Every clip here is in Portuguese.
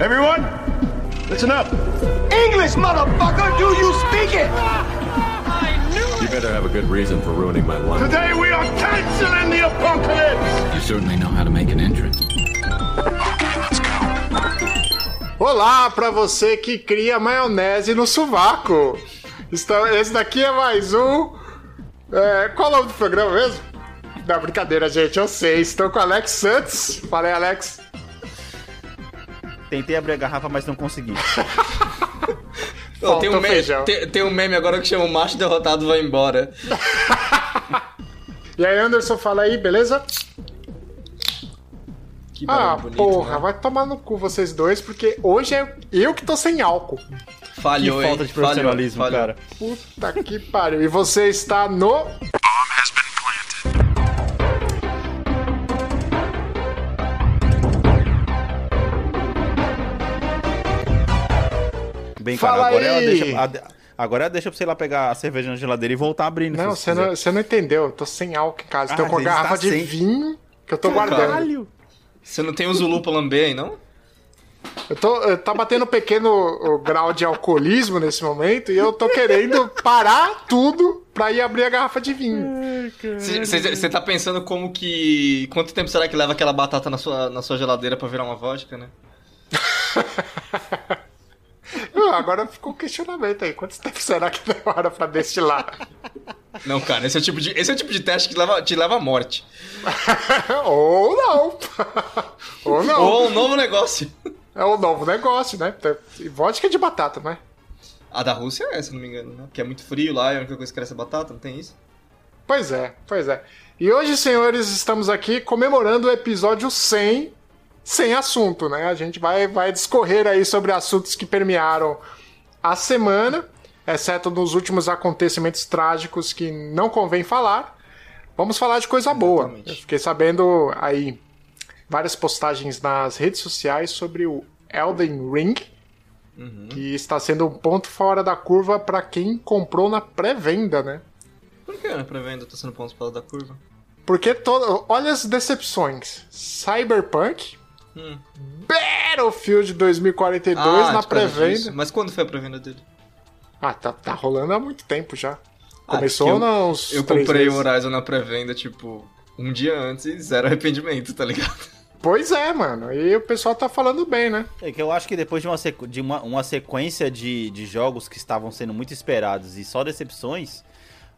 Everyone, listen up. English, motherfucker! Do you speak it? You better have a good reason for ruining my life. Today we are canceling the apocalypse. You certainly know how to make an entrance. Olá para você que cria maionese no sovaco. Esse daqui é mais um. é, qual é o nome do programa mesmo? Não, brincadeira, gente, eu sei. Estou com o Alex Santos. Falei, Alex. Tentei abrir a garrafa, mas não consegui. Tem, um meme, tem, tem um meme agora que chama o macho derrotado vai embora. E aí, Anderson, fala aí, beleza? Que Ah, bonito, porra, né? vai tomar no cu vocês dois, porque hoje é eu que tô sem álcool. Falhou, que falta hein? de profissionalismo, Falhou, cara. Puta que pariu. E você está no. Bem, cara, Fala agora aí. deixa, a- agora é a deixa pra você ir lá pegar a cerveja na geladeira e voltar abrindo. Não, você não, você não entendeu. Eu tô sem álcool em casa. Ah, tô com a você garrafa está de sem. vinho que eu tô guardando. Caralho! Você não tem o Zulu pra lamber aí, não? Eu tô, eu tá batendo um pequeno grau de alcoolismo nesse momento e eu tô querendo parar tudo pra ir abrir a garrafa de vinho. Você tá pensando como que. Quanto tempo será que leva aquela batata na sua, na sua geladeira pra virar uma vodka, né? Agora ficou um questionamento aí. Quanto tempo será que demora pra destilar? Não, cara, esse é o tipo de, esse é o tipo de teste que leva, te leva à morte. Ou não. Ou não. Ou um novo negócio. É um novo negócio, né? E Vodka de batata, né? A da Rússia é, se não me engano, né? Porque é muito frio lá e a única coisa que cresce é batata, não tem isso? Pois é, pois é. E hoje, senhores, estamos aqui comemorando o episódio 100 sem assunto, né? A gente vai, vai discorrer aí sobre assuntos que permearam a semana, exceto nos últimos acontecimentos trágicos que não convém falar. Vamos falar de coisa boa. Exatamente. Eu fiquei sabendo aí várias postagens nas redes sociais sobre o Elden Ring, que está sendo um ponto fora da curva para quem comprou na pré-venda, né? Por que na pré-venda tá sendo pontos fora da curva? Porque todo, olha as decepções. Cyberpunk, Hum. Battlefield 2042 Ah, na por causa pré-venda. disso. Mas quando foi a pré-venda dele? Ah, tá, tá rolando há muito tempo já. Ah, Começou eu- nos Eu três comprei o meses. Horizon na pré-venda, tipo, um dia antes e zero arrependimento, tá ligado? Pois é, mano. E o pessoal tá falando bem, né? É que eu acho que depois de uma, sequ- de uma, uma sequência de, de jogos que estavam sendo muito esperados e só decepções,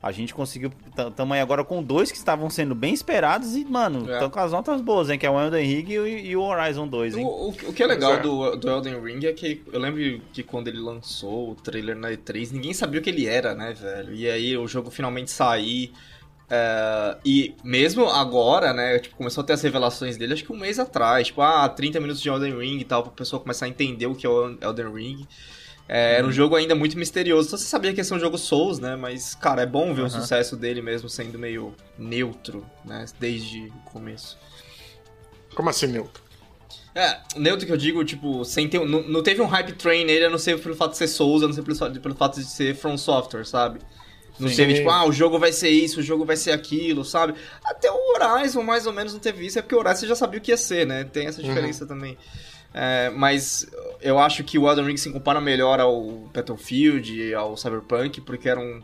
a gente conseguiu. Estamos aí agora com dois que estavam sendo bem esperados e, mano, É. estão com as notas boas, hein? Que é o Elden Ring e, o- e o Horizon 2, O, hein? o- o que é legal é. do, do Elden Ring é que eu lembro que quando ele lançou o trailer na E3, ninguém sabia o que ele era, né, velho? E aí o jogo finalmente sair. é, e mesmo agora, né, tipo, começou a ter as revelações dele, acho que um mês atrás, tipo, ah, 30 minutos de Elden Ring e tal, pra pessoa começar a entender o que é o Elden Ring. É, Era um jogo ainda muito misterioso. Só você sabia que ia ser um jogo Souls, né? Mas, cara, é bom ver o sucesso dele mesmo sendo meio neutro, né? Desde o começo. Como assim, Newton? É, neutro que eu digo, tipo, sem ter, não, não teve um hype train nele, a não ser pelo fato de ser Souls, a não ser pelo, pelo fato de ser From Software, sabe? Não Sim. teve, tipo, ah, o jogo vai ser isso, o jogo vai ser aquilo, sabe? Até o Horizon, mais ou menos, não teve isso, é porque o Horizon você já sabia o que ia ser, né? Tem essa diferença também. É, mas eu acho que o Elden Ring se compara melhor ao Battlefield e ao Cyberpunk, porque eram,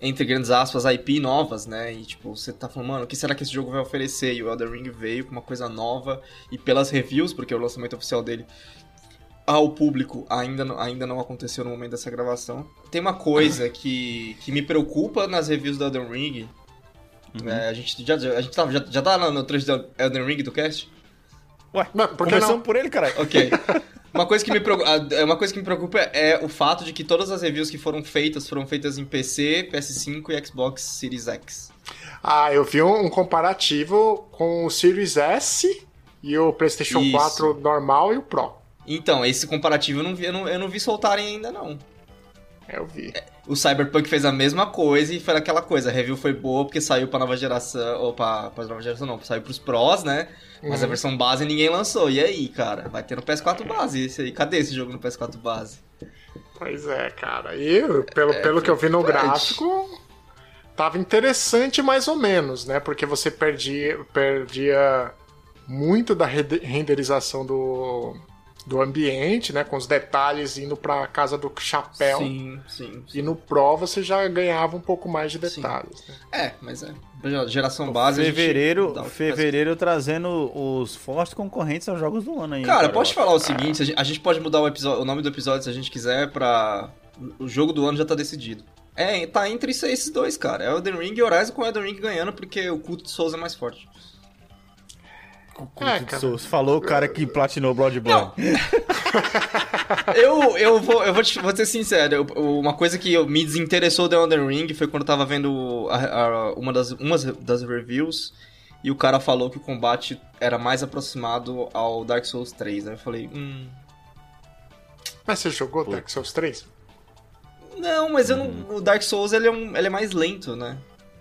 entre grandes aspas, IP novas, né? E tipo, você tá falando, mano, o que será que esse jogo vai oferecer? E o Elden Ring veio com uma coisa nova, e pelas reviews, porque o lançamento oficial dele ao público ainda não, ainda não aconteceu no momento dessa gravação. Tem uma coisa que, que me preocupa nas reviews do Elden Ring. É, a gente já, a gente tá, já, já tá no, no trecho do Elden Ring do cast? Ué, Mas começamos não? por ele, caralho. Ok. Uma coisa, que me preocupa, uma coisa que me preocupa é o fato de que todas as reviews que foram feitas foram feitas em PC, PS5 e Xbox Series X. Ah, eu vi um, um comparativo com o Series S e o PlayStation Isso. 4 normal e o Pro. Então, esse comparativo eu não vi, eu não, eu não vi soltarem ainda não. Eu vi. O Cyberpunk fez a mesma coisa e foi aquela coisa, a review foi boa porque saiu pra nova geração, ou pra, pra nova geração não, saiu pros pros, né? Mas a versão base ninguém lançou. E aí, cara? Vai ter no PS4 base esse aí. Cadê esse jogo no PS4 base? Pois é, cara. E pelo, pelo que eu vi no gráfico, tava interessante mais ou menos, né? Porque você perdia, perdia muito da renderização do, do ambiente, né? Com os detalhes indo pra casa do chapéu. Sim, sim. sim. E no Pro você já ganhava um pouco mais de detalhes. Né? É, mas é. Geração base. Fevereiro, fevereiro trazendo os fortes concorrentes aos jogos do ano aí. Cara, pode falar o seguinte: a gente pode mudar o, episódio, o nome do episódio se a gente quiser pra. O jogo do ano já tá decidido. É, tá entre esses dois, cara. É o Elden Ring e Horizon com o Elden Ring ganhando porque o culto de Souls é mais forte. É, de Souls. Falou o cara que platinou Bloodborne. eu, eu, vou, eu vou, te, vou ser sincero. Eu, uma coisa que me desinteressou do Elden Ring foi quando eu tava vendo a, a, uma, das, uma das reviews e o cara falou que o combate era mais aproximado ao Dark Souls 3. Aí eu falei, hum. Mas você jogou Pô. Dark Souls 3? Não, mas eu não, uhum. o Dark Souls ele é, um, ele é mais lento, né?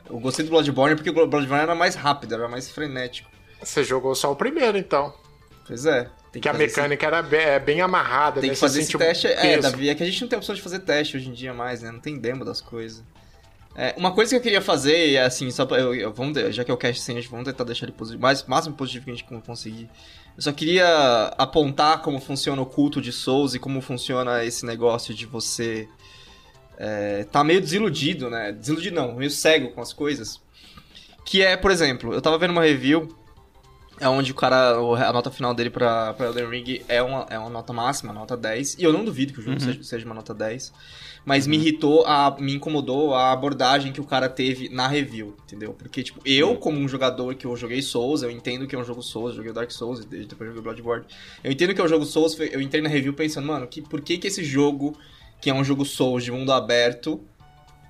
Eu gostei do Bloodborne porque o Bloodborne era mais rápido, era mais frenético. Você jogou só o primeiro, então. Pois é. que, que a mecânica esse... era bem, é, bem amarrada, Tem né? que fazer esse teste. É, Davi, é que a gente não tem opção de fazer teste hoje em dia mais, né? Não tem demo das coisas. É, uma coisa que eu queria fazer, é assim, só pra, eu, eu, vamos, já que é o cast sem, a gente vamos tentar deixar ele positivo, mais, máximo positivo que a gente conseguir. Eu só queria apontar como funciona o culto de Souls e como funciona esse negócio de você é, tá meio desiludido, né? Desiludido não, meio cego com as coisas. Que é, por exemplo, eu tava vendo uma review é onde o cara, a nota final dele pra, pra Elden Ring é uma, é uma nota máxima, nota 10. E eu não duvido que o jogo uhum. seja, seja, uma nota 10. Mas uhum. me irritou, a, me incomodou a abordagem que o cara teve na review, entendeu? Porque, tipo, eu, uhum. como um jogador que eu joguei Souls, eu entendo que é um jogo Souls, joguei Dark Souls, depois joguei Bloodborne. Eu entendo que é um jogo Souls, eu entrei na review pensando, mano, que, por que que esse jogo que é um jogo Souls de mundo aberto,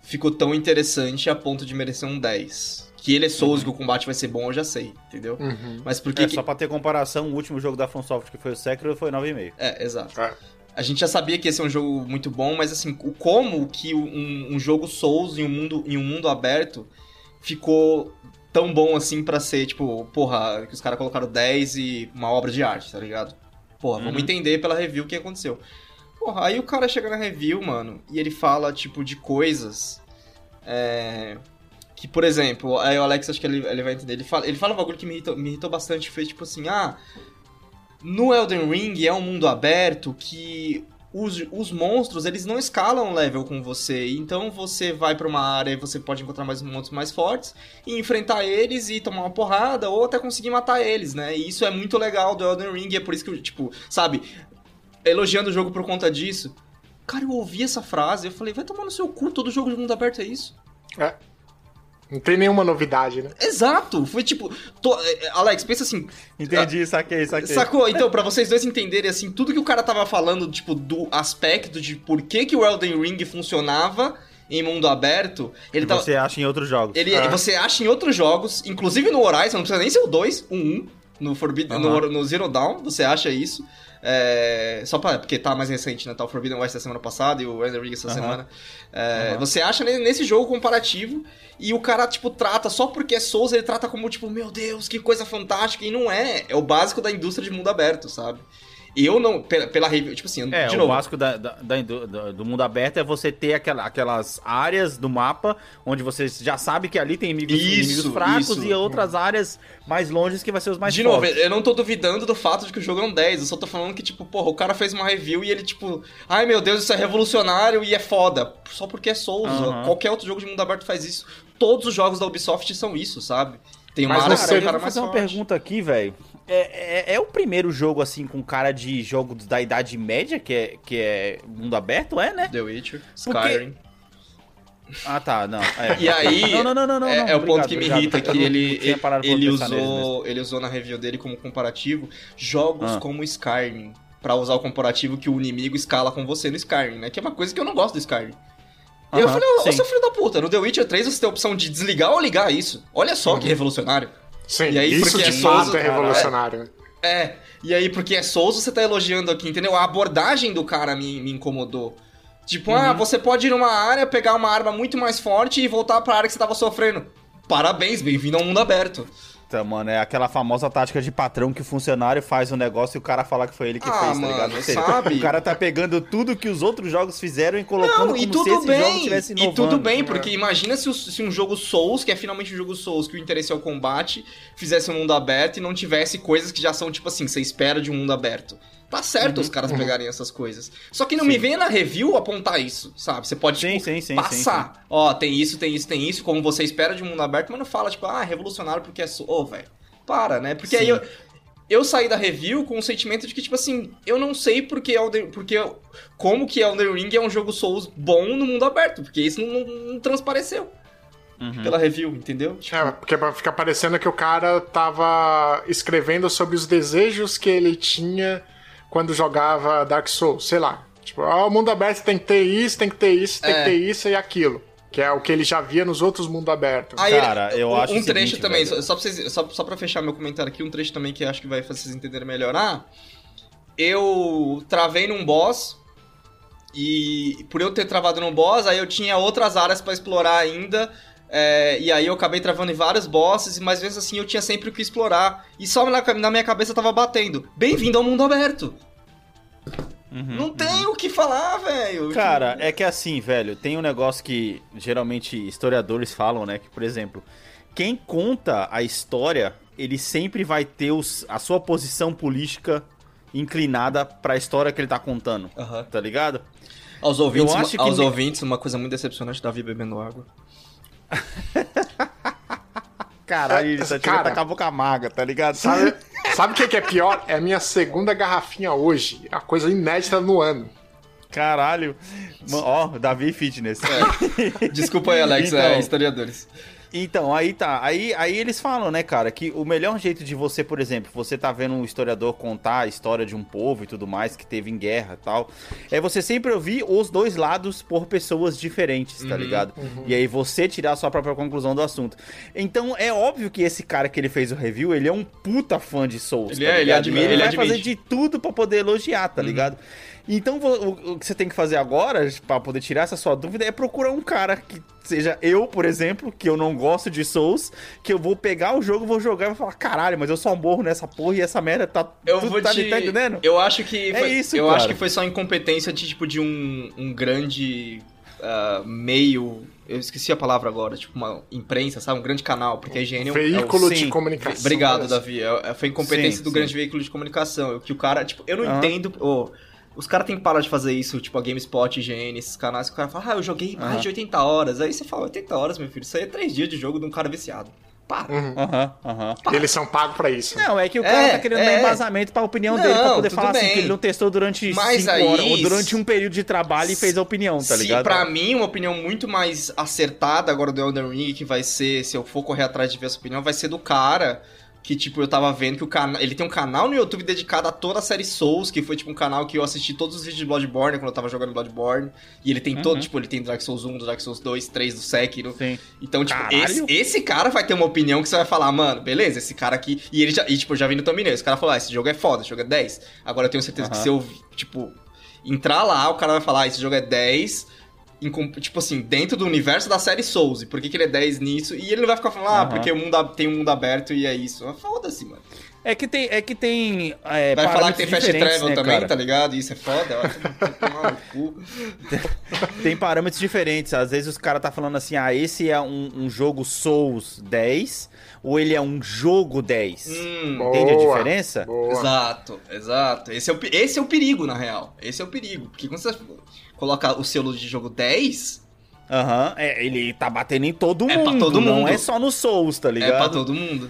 ficou tão interessante a ponto de merecer um 10. Que ele é Souls, uhum. que o combate vai ser bom, eu já sei, entendeu? Uhum. Mas porque. É, que... Só pra ter comparação, o último jogo da FromSoft, que foi o Sekiro, foi 9,5. É, exato. É. A gente já sabia que ia ser um jogo muito bom, mas assim, o como que um, um jogo Souls em um, mundo, em um mundo aberto ficou tão bom assim para ser, tipo, porra, que os caras colocaram 10 e uma obra de arte, tá ligado? Porra, uhum. vamos entender pela review o que aconteceu. Porra, aí o cara chega na review, mano, e ele fala, tipo, de coisas. É. Que, por exemplo, aí o Alex, acho que ele, ele vai entender. Ele fala, ele fala um bagulho que me irritou, me irritou bastante. Foi tipo assim: ah, no Elden Ring é um mundo aberto que os, os monstros, eles não escalam level com você. Então você vai para uma área e você pode encontrar mais monstros mais fortes e enfrentar eles e tomar uma porrada ou até conseguir matar eles, né? E isso é muito legal do Elden Ring. É por isso que, tipo, sabe, elogiando o jogo por conta disso. Cara, eu ouvi essa frase, eu falei, vai tomar no seu cu, todo jogo de mundo aberto é isso. É. Não tem nenhuma novidade, né? Exato! Foi tipo. To... É, Alex, pensa assim. Entendi, saquei, saquei. Sacou? Então, para vocês dois entenderem, assim, tudo que o cara tava falando, tipo, do aspecto de por que, que o Elden Ring funcionava em mundo aberto. Ele tava... Você acha em outros jogos. Ele, ah. Você acha em outros jogos, inclusive no Horizon, não precisa nem ser o 2, o 1. No, Forbidden, no, no Zero Dawn, você acha isso. É, só pra, porque tá mais recente, né? Tá o Forbidden West da semana passada e o Elden Ring essa uhum. semana. É, uhum. Você acha nesse jogo comparativo e o cara, tipo, trata, só porque é Souls, ele trata como, tipo, meu Deus, que coisa fantástica. E não é. É o básico da indústria de mundo aberto, sabe? Eu não, pela, pela review, tipo assim, é, de o básico da, da, da, do mundo aberto é você ter aquela, aquelas áreas do mapa onde você já sabe que ali tem inimigos, isso, inimigos fracos isso. e outras áreas mais longes que vai ser os mais De fortes. novo, eu não tô duvidando do fato de que o jogo é um 10, eu só tô falando que, tipo, porra, o cara fez uma review e ele, tipo, ai meu Deus, isso é revolucionário e é foda. Só porque é Souls, uhum. qualquer outro jogo de mundo aberto faz isso. Todos os jogos da Ubisoft são isso, sabe? Tem uma Mas cara mais fazer uma pergunta aqui, velho. É, é, é, o primeiro jogo, assim, com cara de jogo da Idade Média, que é, que é mundo aberto, é, né? The Witcher, Skyrim. Porque... Ah, tá, não. É. E aí, não, não, não, não, não, é, é o ponto que me irrita, que ele, ele, usou, ele usou na review dele como comparativo jogos ah. como Skyrim, para usar o comparativo que o inimigo escala com você no Skyrim, né? Que é uma coisa que eu não gosto do Skyrim. E eu falei, ô, seu filho da puta, no The Witcher 3 você tem a opção de desligar ou ligar isso. Olha só uhum. que revolucionário. Sim, e aí, isso de é fato Souza, é revolucionário. É, é, e aí porque é Souza você tá elogiando aqui, entendeu? A abordagem do cara me, me incomodou. Tipo, ah, uhum. ah, você pode ir numa área, pegar uma arma muito mais forte e voltar pra área que você tava sofrendo. Parabéns, bem-vindo ao mundo aberto. Puta, mano, é aquela famosa tática de patrão que o funcionário faz um negócio e o cara fala que foi ele que ah, fez, tá ligado? Mano, sabe? O cara tá pegando tudo que os outros jogos fizeram e colocando Não, e como tudo se esse bem, jogo tivesse inovando. E tudo bem, porque é. imagina se, se, um jogo Souls, que é finalmente um jogo Souls, que o interesse é o combate, fizesse um mundo aberto e não tivesse coisas que já são, tipo assim, você espera de um mundo aberto. Tá certo os caras pegarem essas coisas. Só que não me venha na review apontar isso, sabe? Você pode, Sim, tipo, sim, sim, passar. sim, Ó, tem isso, tem isso, tem isso, como você espera de um mundo aberto, mas não fala, tipo, ah, é revolucionário porque é... So... Ô, velho, para, né? Porque aí Sim. eu... Eu saí da review com o sentimento de que, tipo assim, eu não sei porque, Elden, porque como que Elden Ring é um jogo Souls bom no mundo aberto, porque isso não, não- não transpareceu Uhum. pela review, entendeu? Tipo, É, porque fica parecendo que o cara tava escrevendo sobre os desejos que ele tinha quando jogava Dark Souls, sei lá. Tipo, ó, o mundo aberto tem que ter isso, tem que ter isso, tem É. que ter isso e aquilo. Que é o que ele já via nos outros mundos abertos. Aí, Cara, eu um, acho um trecho seguinte, também, velho. só, só, pra vocês, só, só pra fechar meu comentário aqui, um trecho também que acho que vai fazer vocês entenderem melhor. Ah, eu travei num boss e por eu ter travado num boss, aí eu tinha outras áreas pra explorar ainda. É, e aí eu acabei travando em vários bosses, mas mesmo assim eu tinha sempre o que explorar. E só na, na minha cabeça tava batendo. Bem-vindo ao mundo aberto. Não tem o que falar, velho. Uhum, Cara, é que assim, velho, tem um negócio que geralmente historiadores falam, né? Que, por exemplo, quem conta a história, ele sempre vai ter os- a sua posição política inclinada pra história que ele tá contando. Aham. Tá ligado? Aos ouvintes, que aos ne- ouvintes, uma coisa muito decepcionante, Davi bebendo água. Caralho, ele tá Cara. tá com a amarga, tá ligado? Sabe, sabe o que, que é pior? É a minha segunda garrafinha hoje. A coisa inédita no ano. Caralho. Ó, Davi Fitness. Desculpa aí, Alex, Então. é, historiadores. Então, aí tá. Aí, aí eles falam, né, cara, que o melhor jeito de você, por exemplo, você tá vendo um historiador contar a história de um povo e tudo mais que teve em guerra e tal, é você sempre ouvir os dois lados por pessoas diferentes, tá ligado? E aí você tirar a sua própria conclusão do assunto. Então, é óbvio que esse cara que ele fez o review, ele é um puta fã de Souls, Ele tá é, ele ligado? admite, E ele, ele vai admite. fazer de tudo pra poder elogiar, tá ligado? Então, o, o que você tem que fazer agora, pra poder tirar essa sua dúvida, é procurar um cara que seja eu, por exemplo, que eu não gosto de Souls, que eu vou pegar o jogo, vou jogar e vou falar, caralho, mas eu só morro nessa porra e essa merda tá. Eu tudo vou tá, te... tá entendendo? Eu acho que É foi, isso, eu cara. acho que foi só incompetência de tipo de um, um grande ah, meio, eu esqueci a palavra agora, tipo uma imprensa, sabe, um grande canal, porque a IGN é um- Veículo é o- de comunicação. Obrigado, Olha Davi. É- é- Foi incompetência Sim, do sim. grande veículo de comunicação. Que o cara, tipo, eu não Aham. entendo. ô, os caras têm que parar de fazer isso, tipo, a GameSpot, IGN, esses canais, que o cara fala, ah, eu joguei mais Aham. de 80 horas. Aí você fala, 80 horas, meu filho, isso aí é 3 dias de jogo de um cara viciado. Para. Aham, aham. Eles são pagos pra isso. Não, é que o cara É, tá querendo é. dar embasamento pra opinião Não, dele, pra poder falar assim, bem. que ele não testou durante Mas 5 aí- horas, ou durante um período de trabalho e fez a opinião, tá Se ligado? pra mim, uma opinião muito mais acertada agora do Elden Ring, que vai ser, se eu for correr atrás de ver essa opinião, vai ser do cara que, tipo, eu tava vendo que o canal. Ele tem um canal no YouTube dedicado a toda a série Souls, que foi, tipo, um canal que eu assisti todos os vídeos de Bloodborne quando eu tava jogando Bloodborne. E ele tem todo, tipo, ele tem Dark Souls 1, do Dark Souls 2, 3 do Sekiro. Sim. Então, tipo, esse, esse cara vai ter uma opinião que você vai falar, mano, beleza, esse cara aqui. E ele já, e, tipo, eu já vi no thumbnail, esse cara falou, ah, esse jogo é foda, esse jogo é 10. Agora eu tenho certeza que Aham. se eu, tipo, entrar lá, o cara vai falar, ah, esse jogo é 10. Tipo assim, dentro do universo da série Souls. E por que, que ele é 10 nisso? E ele não vai ficar falando, ah, Aham. porque o mundo a- tem um mundo aberto e é isso. Mas Foda-se, mano. É que tem. É que tem é, Vai falar que parâmetros tem Fast diferentes, Travel né, também, cara? tá ligado? Isso é foda. Vai tomar no cu. Tem parâmetros diferentes. Às vezes os caras tá falando assim, ah, esse é um, um jogo Souls 10, ou ele é um jogo 10. Hum, Entende a Boa, diferença? Boa. Exato, exato. Esse é, o, esse é o perigo, na real. Esse é o perigo. Porque quando você coloca o selo de jogo 10, Aham, é, ele tá batendo em todo É mundo. pra todo Não mundo. é só no Souls, tá ligado? é pra todo mundo.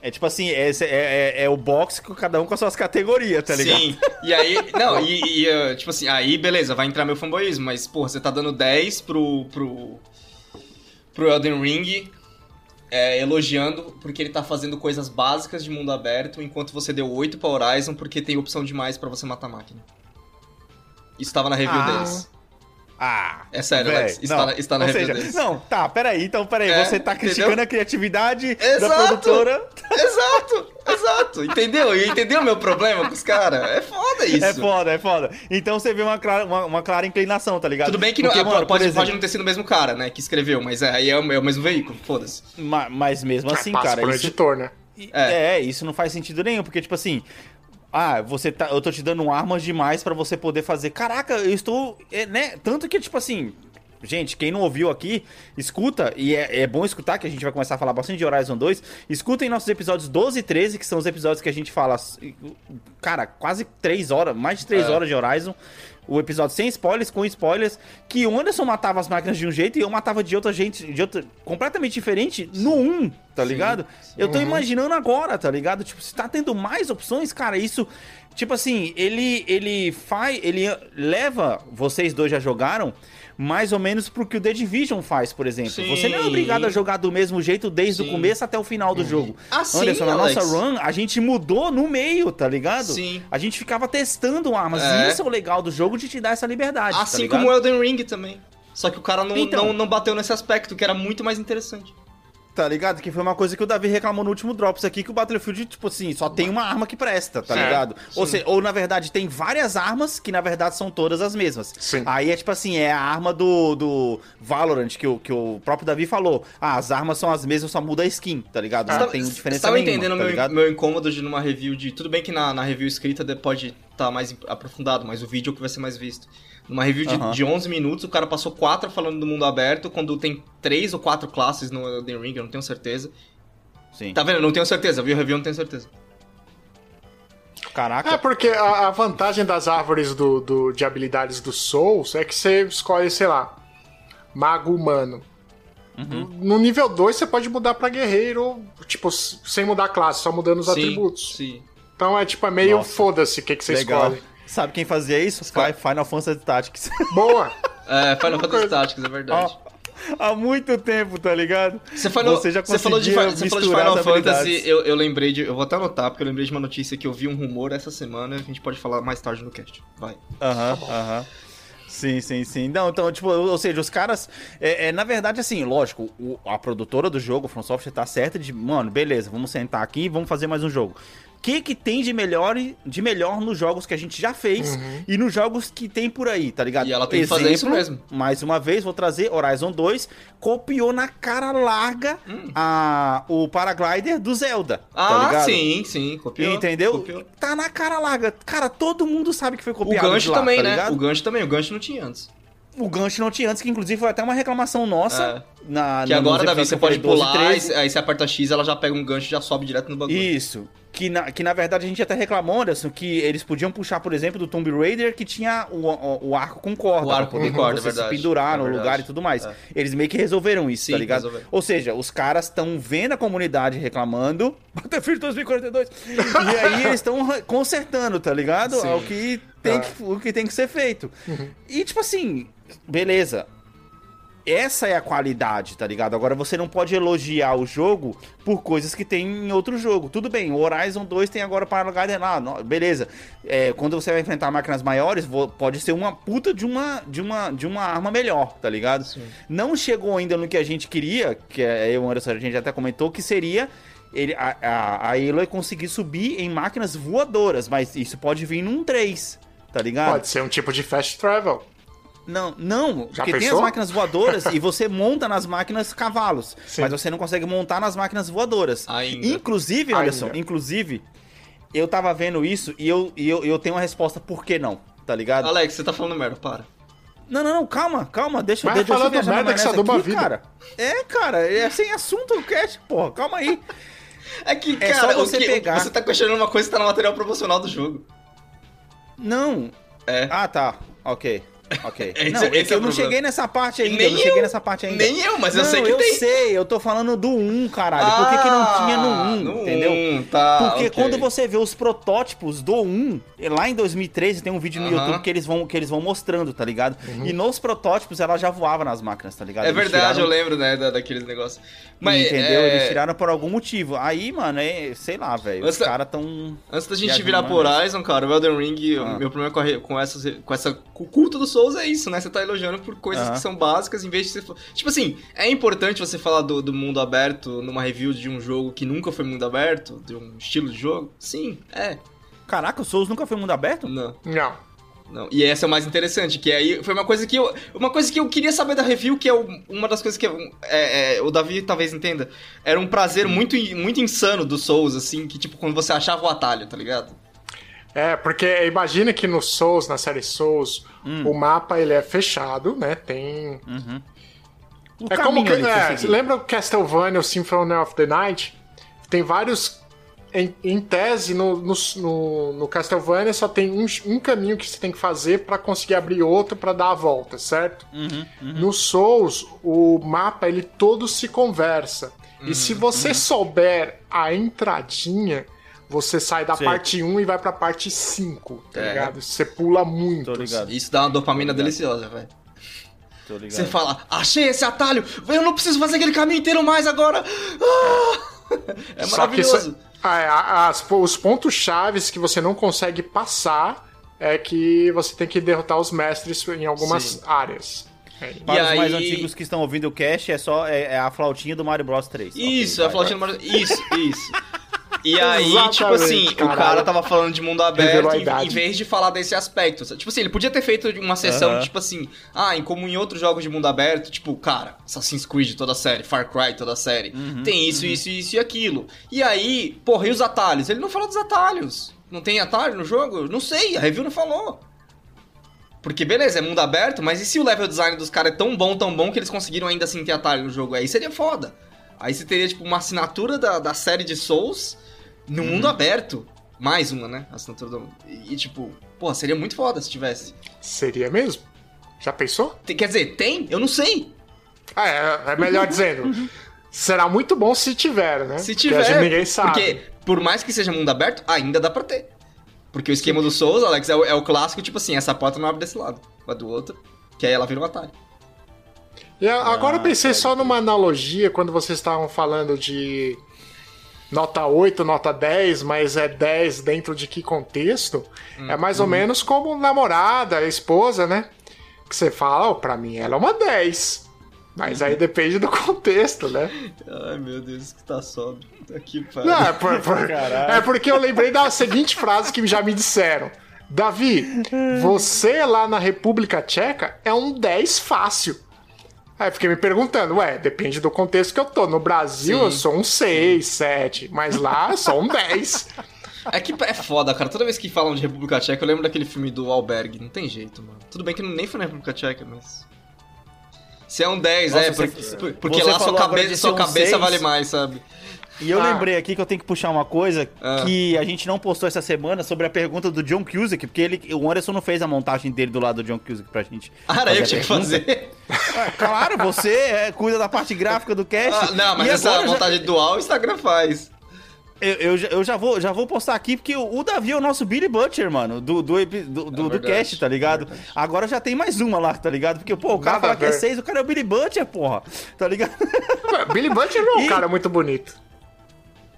É tipo assim, é, é, é- é o box com cada um com as suas categorias, tá ligado? Sim. E aí, não, e, e, uh, tipo assim, aí beleza, vai entrar meu fanboyismo, mas, porra, você tá dando 10 pro. pro. pro Elden Ring. é, elogiando porque ele tá fazendo coisas básicas de mundo aberto, enquanto você deu 8 pra Horizon porque tem opção demais pra você matar a máquina. Isso tava na review Ah. deles. Ah, É sério, véi, Alex. Está, não. na, está na Ou review seja, deles. não, tá, peraí, então peraí, É, você tá criticando entendeu? a criatividade da Exato. produtora. Exato, exato. Entendeu? E Entendeu o meu problema com os caras? É foda isso. É foda, é foda. Então você vê uma clara, uma, uma clara inclinação, tá ligado? Tudo bem que não, Porque, ah, mano, pode, exemplo, pode não ter sido o mesmo cara, né, que escreveu, mas é, aí é, o é o mesmo veículo, foda-se. ma- Mas mesmo assim, Passa cara, por isso, editor, né? É. É. isso não faz sentido nenhum, porque, tipo assim. Ah, você tá. Eu tô te dando armas demais pra você poder fazer. Caraca, eu estou. é, né? Tanto que, tipo assim. gente, quem não ouviu aqui, escuta, e é, é, bom escutar, que a gente vai começar a falar bastante de Horizon 2. Escutem nossos episódios 12 e 13, que são os episódios que a gente fala, cara, quase 3 horas, mais de 3 é. horas de Horizon o episódio sem spoilers, com spoilers, que o Anderson matava as máquinas de um jeito e eu matava de outra gente, de outra, completamente diferente no 1, tá sim, ligado? Sim. Eu tô uhum. imaginando agora, tá ligado? Tipo, se tá tendo mais opções, cara, isso, tipo assim, ele ele faz, ele leva, vocês dois já jogaram, mais ou menos pro que o The Division faz, por exemplo. Sim. Você não é obrigado a jogar do mesmo jeito desde Sim. o começo até o final do uhum. jogo. Assim, Anderson, na Alex. nossa run, a gente mudou no meio, tá ligado? Sim. A gente ficava testando armas. É. Isso é o legal do jogo de te dar essa liberdade. Assim tá como o Elden Ring também. Só que o cara não, então, não, não bateu nesse aspecto, que era muito mais interessante tá ligado? Que foi uma coisa que o Davi reclamou no último Drops aqui, que o Battlefield, tipo assim, só tem uma arma que presta, tá ligado? Ou, se, ou, na verdade, tem várias armas que, na verdade, são todas as mesmas. Sim. Aí é tipo assim, é a arma do, do Valorant, que o, que o próprio Davi falou. Ah, as armas são as mesmas, só muda a skin, tá ligado? Não ah, tem diferença tava nenhuma, entendendo tá meu, meu incômodo de numa review de... Tudo bem que na, na review escrita pode estar tá mais aprofundado, mas o vídeo é o que vai ser mais visto. Numa review de, uhum. de 11 minutos, o cara passou 4 falando do mundo aberto, quando tem 3 ou 4 classes no Elden Ring, eu não tenho certeza. Sim. Tá vendo? Eu não tenho certeza. Vi a review, não tenho certeza. Caraca. É porque a, a vantagem das árvores do, do, de habilidades do Souls é que você escolhe, sei lá, mago humano. Uhum. No nível 2 você pode mudar para guerreiro, tipo, sem mudar a classe, só mudando os sim, atributos. Sim. Então é tipo, é meio foda-se o que, que você Legal. escolhe. Sabe quem fazia isso? Final Fantasy Tactics. Boa! é, Final Fantasy Tactics, é verdade. há muito tempo, tá ligado? Você falou, você já você falou de, você falou de Final Fantasy, eu, eu lembrei de. Eu vou até anotar, porque eu lembrei de uma notícia que eu vi um rumor essa semana, a gente pode falar mais tarde no cast. Vai. Aham, aham. Sim, sim, sim. Não, então, tipo, ou seja, os caras. É, é na verdade, assim, lógico, o, a produtora do jogo, o From Software, tá certa de, mano, beleza, vamos sentar aqui e vamos fazer mais um jogo que que tem de melhor, de melhor nos jogos que a gente já fez uhum. e nos jogos que tem por aí, tá ligado? E ela tem Exemplo, que fazer isso mesmo. Mais uma vez, vou trazer Horizon 2, copiou na cara larga hum. a, o Paraglider do Zelda. Tá ah, tá sim, sim, copiou. Entendeu? Copiou. Tá na cara larga. Cara, todo mundo sabe que foi copiado. O gancho lá, também, tá né? O gancho também, o gancho não tinha antes o gancho não tinha antes, que inclusive foi até uma reclamação nossa. É. Na, que agora, Davi, você pode 12, pular, 13. aí você aperta X, ela já pega um gancho e já sobe direto no bagulho. Isso. Que na, que na verdade a gente até reclamou, Anderson, que eles podiam puxar, por exemplo, do Tomb Raider, que tinha o, o, o arco com corda. O arco com corda, é verdade. se pendurar é no lugar e tudo mais. É. Eles meio que resolveram isso, Sim, tá ligado? Resolveram. Ou seja, os caras estão vendo a comunidade reclamando, Battlefield 2042, e aí eles estão consertando, tá ligado? Sim. O que tem, que, o que tem que ser feito. Uhum. E tipo assim, beleza. Essa é a qualidade, tá ligado? Agora você não pode elogiar o jogo por coisas que tem em outro jogo. Tudo bem, o Horizon 2 tem agora para lá, beleza. É, quando você vai enfrentar máquinas maiores, pode ser uma puta de uma, de uma, de uma arma melhor, tá ligado? Sim. Não chegou ainda no que a gente queria, que é, eu e o Anderson, a gente até comentou, que seria ele, a, a, a Aloy conseguir subir em máquinas voadoras, mas isso pode vir num 3, tá ligado? Pode ser um tipo de fast travel. Não, não, Já porque pensou? tem as máquinas voadoras e você monta nas máquinas cavalos, Sim. mas você não consegue montar nas máquinas voadoras. Ainda. Inclusive, Anderson, Ainda. inclusive, eu tava vendo isso e eu, e eu, eu tenho uma resposta por que não, tá ligado? Alex, você tá falando merda, para. Não, não, não, calma, calma, deixa, Vai deixa eu falando merda que você uma vida. cara. É, cara, é sem assunto o cast, porra, calma aí. É que, é cara, você, que, pegar... você tá questionando uma coisa que tá no material promocional do jogo. Não. É. Ah, tá, ok. Ok. Esse, não, esse é eu não cheguei nessa parte ainda. Nem eu não cheguei nessa parte ainda. Nem eu, mas não, eu sei que eu tem. Eu sei, eu tô falando do 1, caralho. Ah, Por que, que não tinha no 1, no entendeu? 1, tá, Porque okay. quando você vê os protótipos do 1, lá em 2013 tem um vídeo no uh -huh. YouTube que eles vão, que eles vão mostrando, tá ligado? Uh -huh. E nos protótipos ela já voava nas máquinas, tá ligado? É eles verdade, tiraram... eu lembro, né, da, daqueles negócios. Mas, entendeu? É... Eles tiraram por algum motivo. Aí, mano, é, sei lá, velho. Os caras tão. Antes da gente virar por Horizon, cara, o Elden Ring, ah. meu problema com, a, com, essa, com essa. Culto do Souls é isso, né? Você tá elogiando por coisas coisas que são básicas, em vez de você. Tipo assim, é importante você falar do, do mundo aberto numa review de um jogo que nunca foi mundo aberto, de um estilo de jogo? Sim, é. Caraca, o Souls nunca foi mundo aberto? Não. Não. Não. E essa é o mais interessante, que aí foi uma coisa que eu. Uma coisa que eu queria saber da review, que é uma das coisas que é, é, o Davi talvez entenda. Era um prazer muito, muito insano do Souls, assim, que tipo, quando você achava o atalho, tá ligado? É, porque imagina que no Souls, na série Souls, Hum. o mapa ele é fechado, né? Tem. O É como que. É, lembra o Castlevania, o Symphony of the Night? Tem vários. Em, em tese, no, no, no, no Castlevania só tem um, um caminho que você tem que fazer pra conseguir abrir outro pra dar a volta, certo? Uhum, No Souls, o mapa ele todo se conversa. E se Uhum, você souber a entradinha, você sai da Sei. parte 1 e vai pra parte 5, tá É. ligado? Você pula muito. Tô ligado. Isso dá uma dopamina deliciosa, velho. Tô ligado. Você fala, achei esse atalho, eu não preciso fazer aquele caminho inteiro mais agora. Ah! É Só que maravilhoso. isso- ah, é, as- os pontos chaves que você não consegue passar é que você tem que derrotar os mestres em algumas Sim. áreas. É, Para E os mais aí- antigos que estão ouvindo o cast, é só é, é a flautinha do Mario Bros 3. Isso, Ok, a vai, flautinha do Mario... Isso, isso. E aí, Exatamente, tipo assim, o caralho. cara tava falando de mundo aberto em, em vez de falar desse aspecto. Tipo assim, ele podia ter feito uma sessão, Aham. tipo assim, ah, em como em outros jogos de mundo aberto, tipo, cara, Assassin's Creed toda a série, Far Cry toda a série, Uhum, tem isso, isso, isso e aquilo. E aí, porra, e os atalhos? Ele não falou dos atalhos. Não tem atalho no jogo? Não sei, a review não falou. Porque, beleza, é mundo aberto, mas e se o level design dos caras é tão bom, tão bom, que eles conseguiram ainda assim ter atalho no jogo? Aí seria foda. Aí você teria, tipo, uma assinatura da, da série de Souls no mundo aberto. Mais uma, né? Assinatura do... E, tipo, pô, seria muito foda se tivesse. Seria mesmo? Já pensou? Tem- quer dizer, tem? Eu não sei. Ah, é, é melhor dizendo. Será muito bom se tiver, né? Se Porque tiver. gente- ninguém sabe. Porque, por mais que seja mundo aberto, ainda dá pra ter. Porque o esquema do Souls, Alex, é o, é o clássico, tipo assim, essa porta não abre desse lado, vai do outro, que aí ela vira um atalho. E a- agora Ah, eu pensei pode só numa analogia quando vocês estavam falando de nota 8, nota 10, mas é 10 dentro de que contexto? é mais ou menos como namorada, esposa, né? Que você fala, oh, pra mim ela é uma 10. Mas aí depende do contexto, né? Ai, meu Deus, que tá sobe. Aqui, Não, é, por- por- é porque eu lembrei da seguinte frase que já me disseram. Davi, você lá na República Tcheca é um 10 fácil. Aí eu fiquei me perguntando, ué, depende do contexto que eu tô. No Brasil Sim. eu sou um 6, 7, mas lá eu sou um 10. É que é foda, cara. Toda vez que falam de República Tcheca, eu lembro daquele filme do Albergue. Não tem jeito, mano. Tudo bem que nem foi na República Tcheca, mas. Se é um 10, Nossa, é, você- porque, por- porque você lá sua cabeça, sua um cabeça vale mais, sabe? E eu Ah. lembrei aqui que eu tenho que puxar uma coisa Ah. que a gente não postou essa semana sobre a pergunta do John Cusack, porque ele, o Anderson não fez a montagem dele do lado do John Cusack pra gente. Ah, era eu tinha que fazer. Ah, Claro, você é, cuida da parte gráfica do cast. Ah, não, mas essa já- montagem dual o Instagram faz. Eu, eu, já- eu já, vou, já vou postar aqui, porque o, o Davi é o nosso Billy Butcher, mano, do, do, do, do, do verdade, cast, tá ligado? é. Agora já tem mais uma lá, tá ligado? Porque, pô, o cara Nada fala que é seis, o cara é o Billy Butcher, porra, tá ligado? Billy Butcher não é um E- cara muito bonito.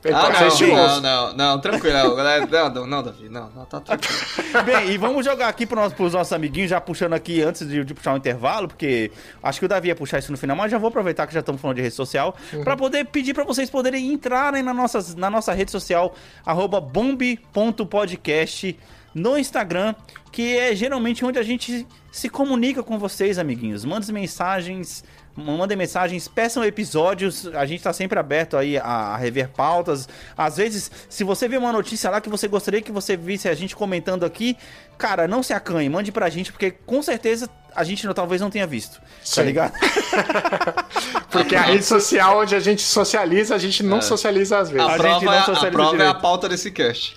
Ele Ah, ser não, não, não, não, tranquilo. Não, não, não, Davi, não, não, tá tranquilo. Bem, e vamos jogar aqui pro nosso, pros nossos amiguinhos, já puxando aqui antes de, de puxar o intervalo, porque acho que o Davi ia puxar isso no final, mas já vou aproveitar que já estamos falando de rede social, pra poder pedir pra vocês poderem entrarem na, nossas, na nossa rede social, arroba bombe.podcast no Instagram, que é geralmente onde a gente se comunica com vocês, amiguinhos. Mandem mensagens, mandem mensagens, peçam episódios, a gente tá sempre aberto aí a, a rever pautas. Às vezes, se você vê uma notícia lá que você gostaria que você visse a gente comentando aqui, cara, não se acanhe, mande pra gente, porque com certeza a gente não- talvez não tenha visto, tá Sim. ligado? Porque a rede social onde a gente socializa, a gente não socializa às vezes. A A gente prova, não é, a socializa prova é a pauta desse cast.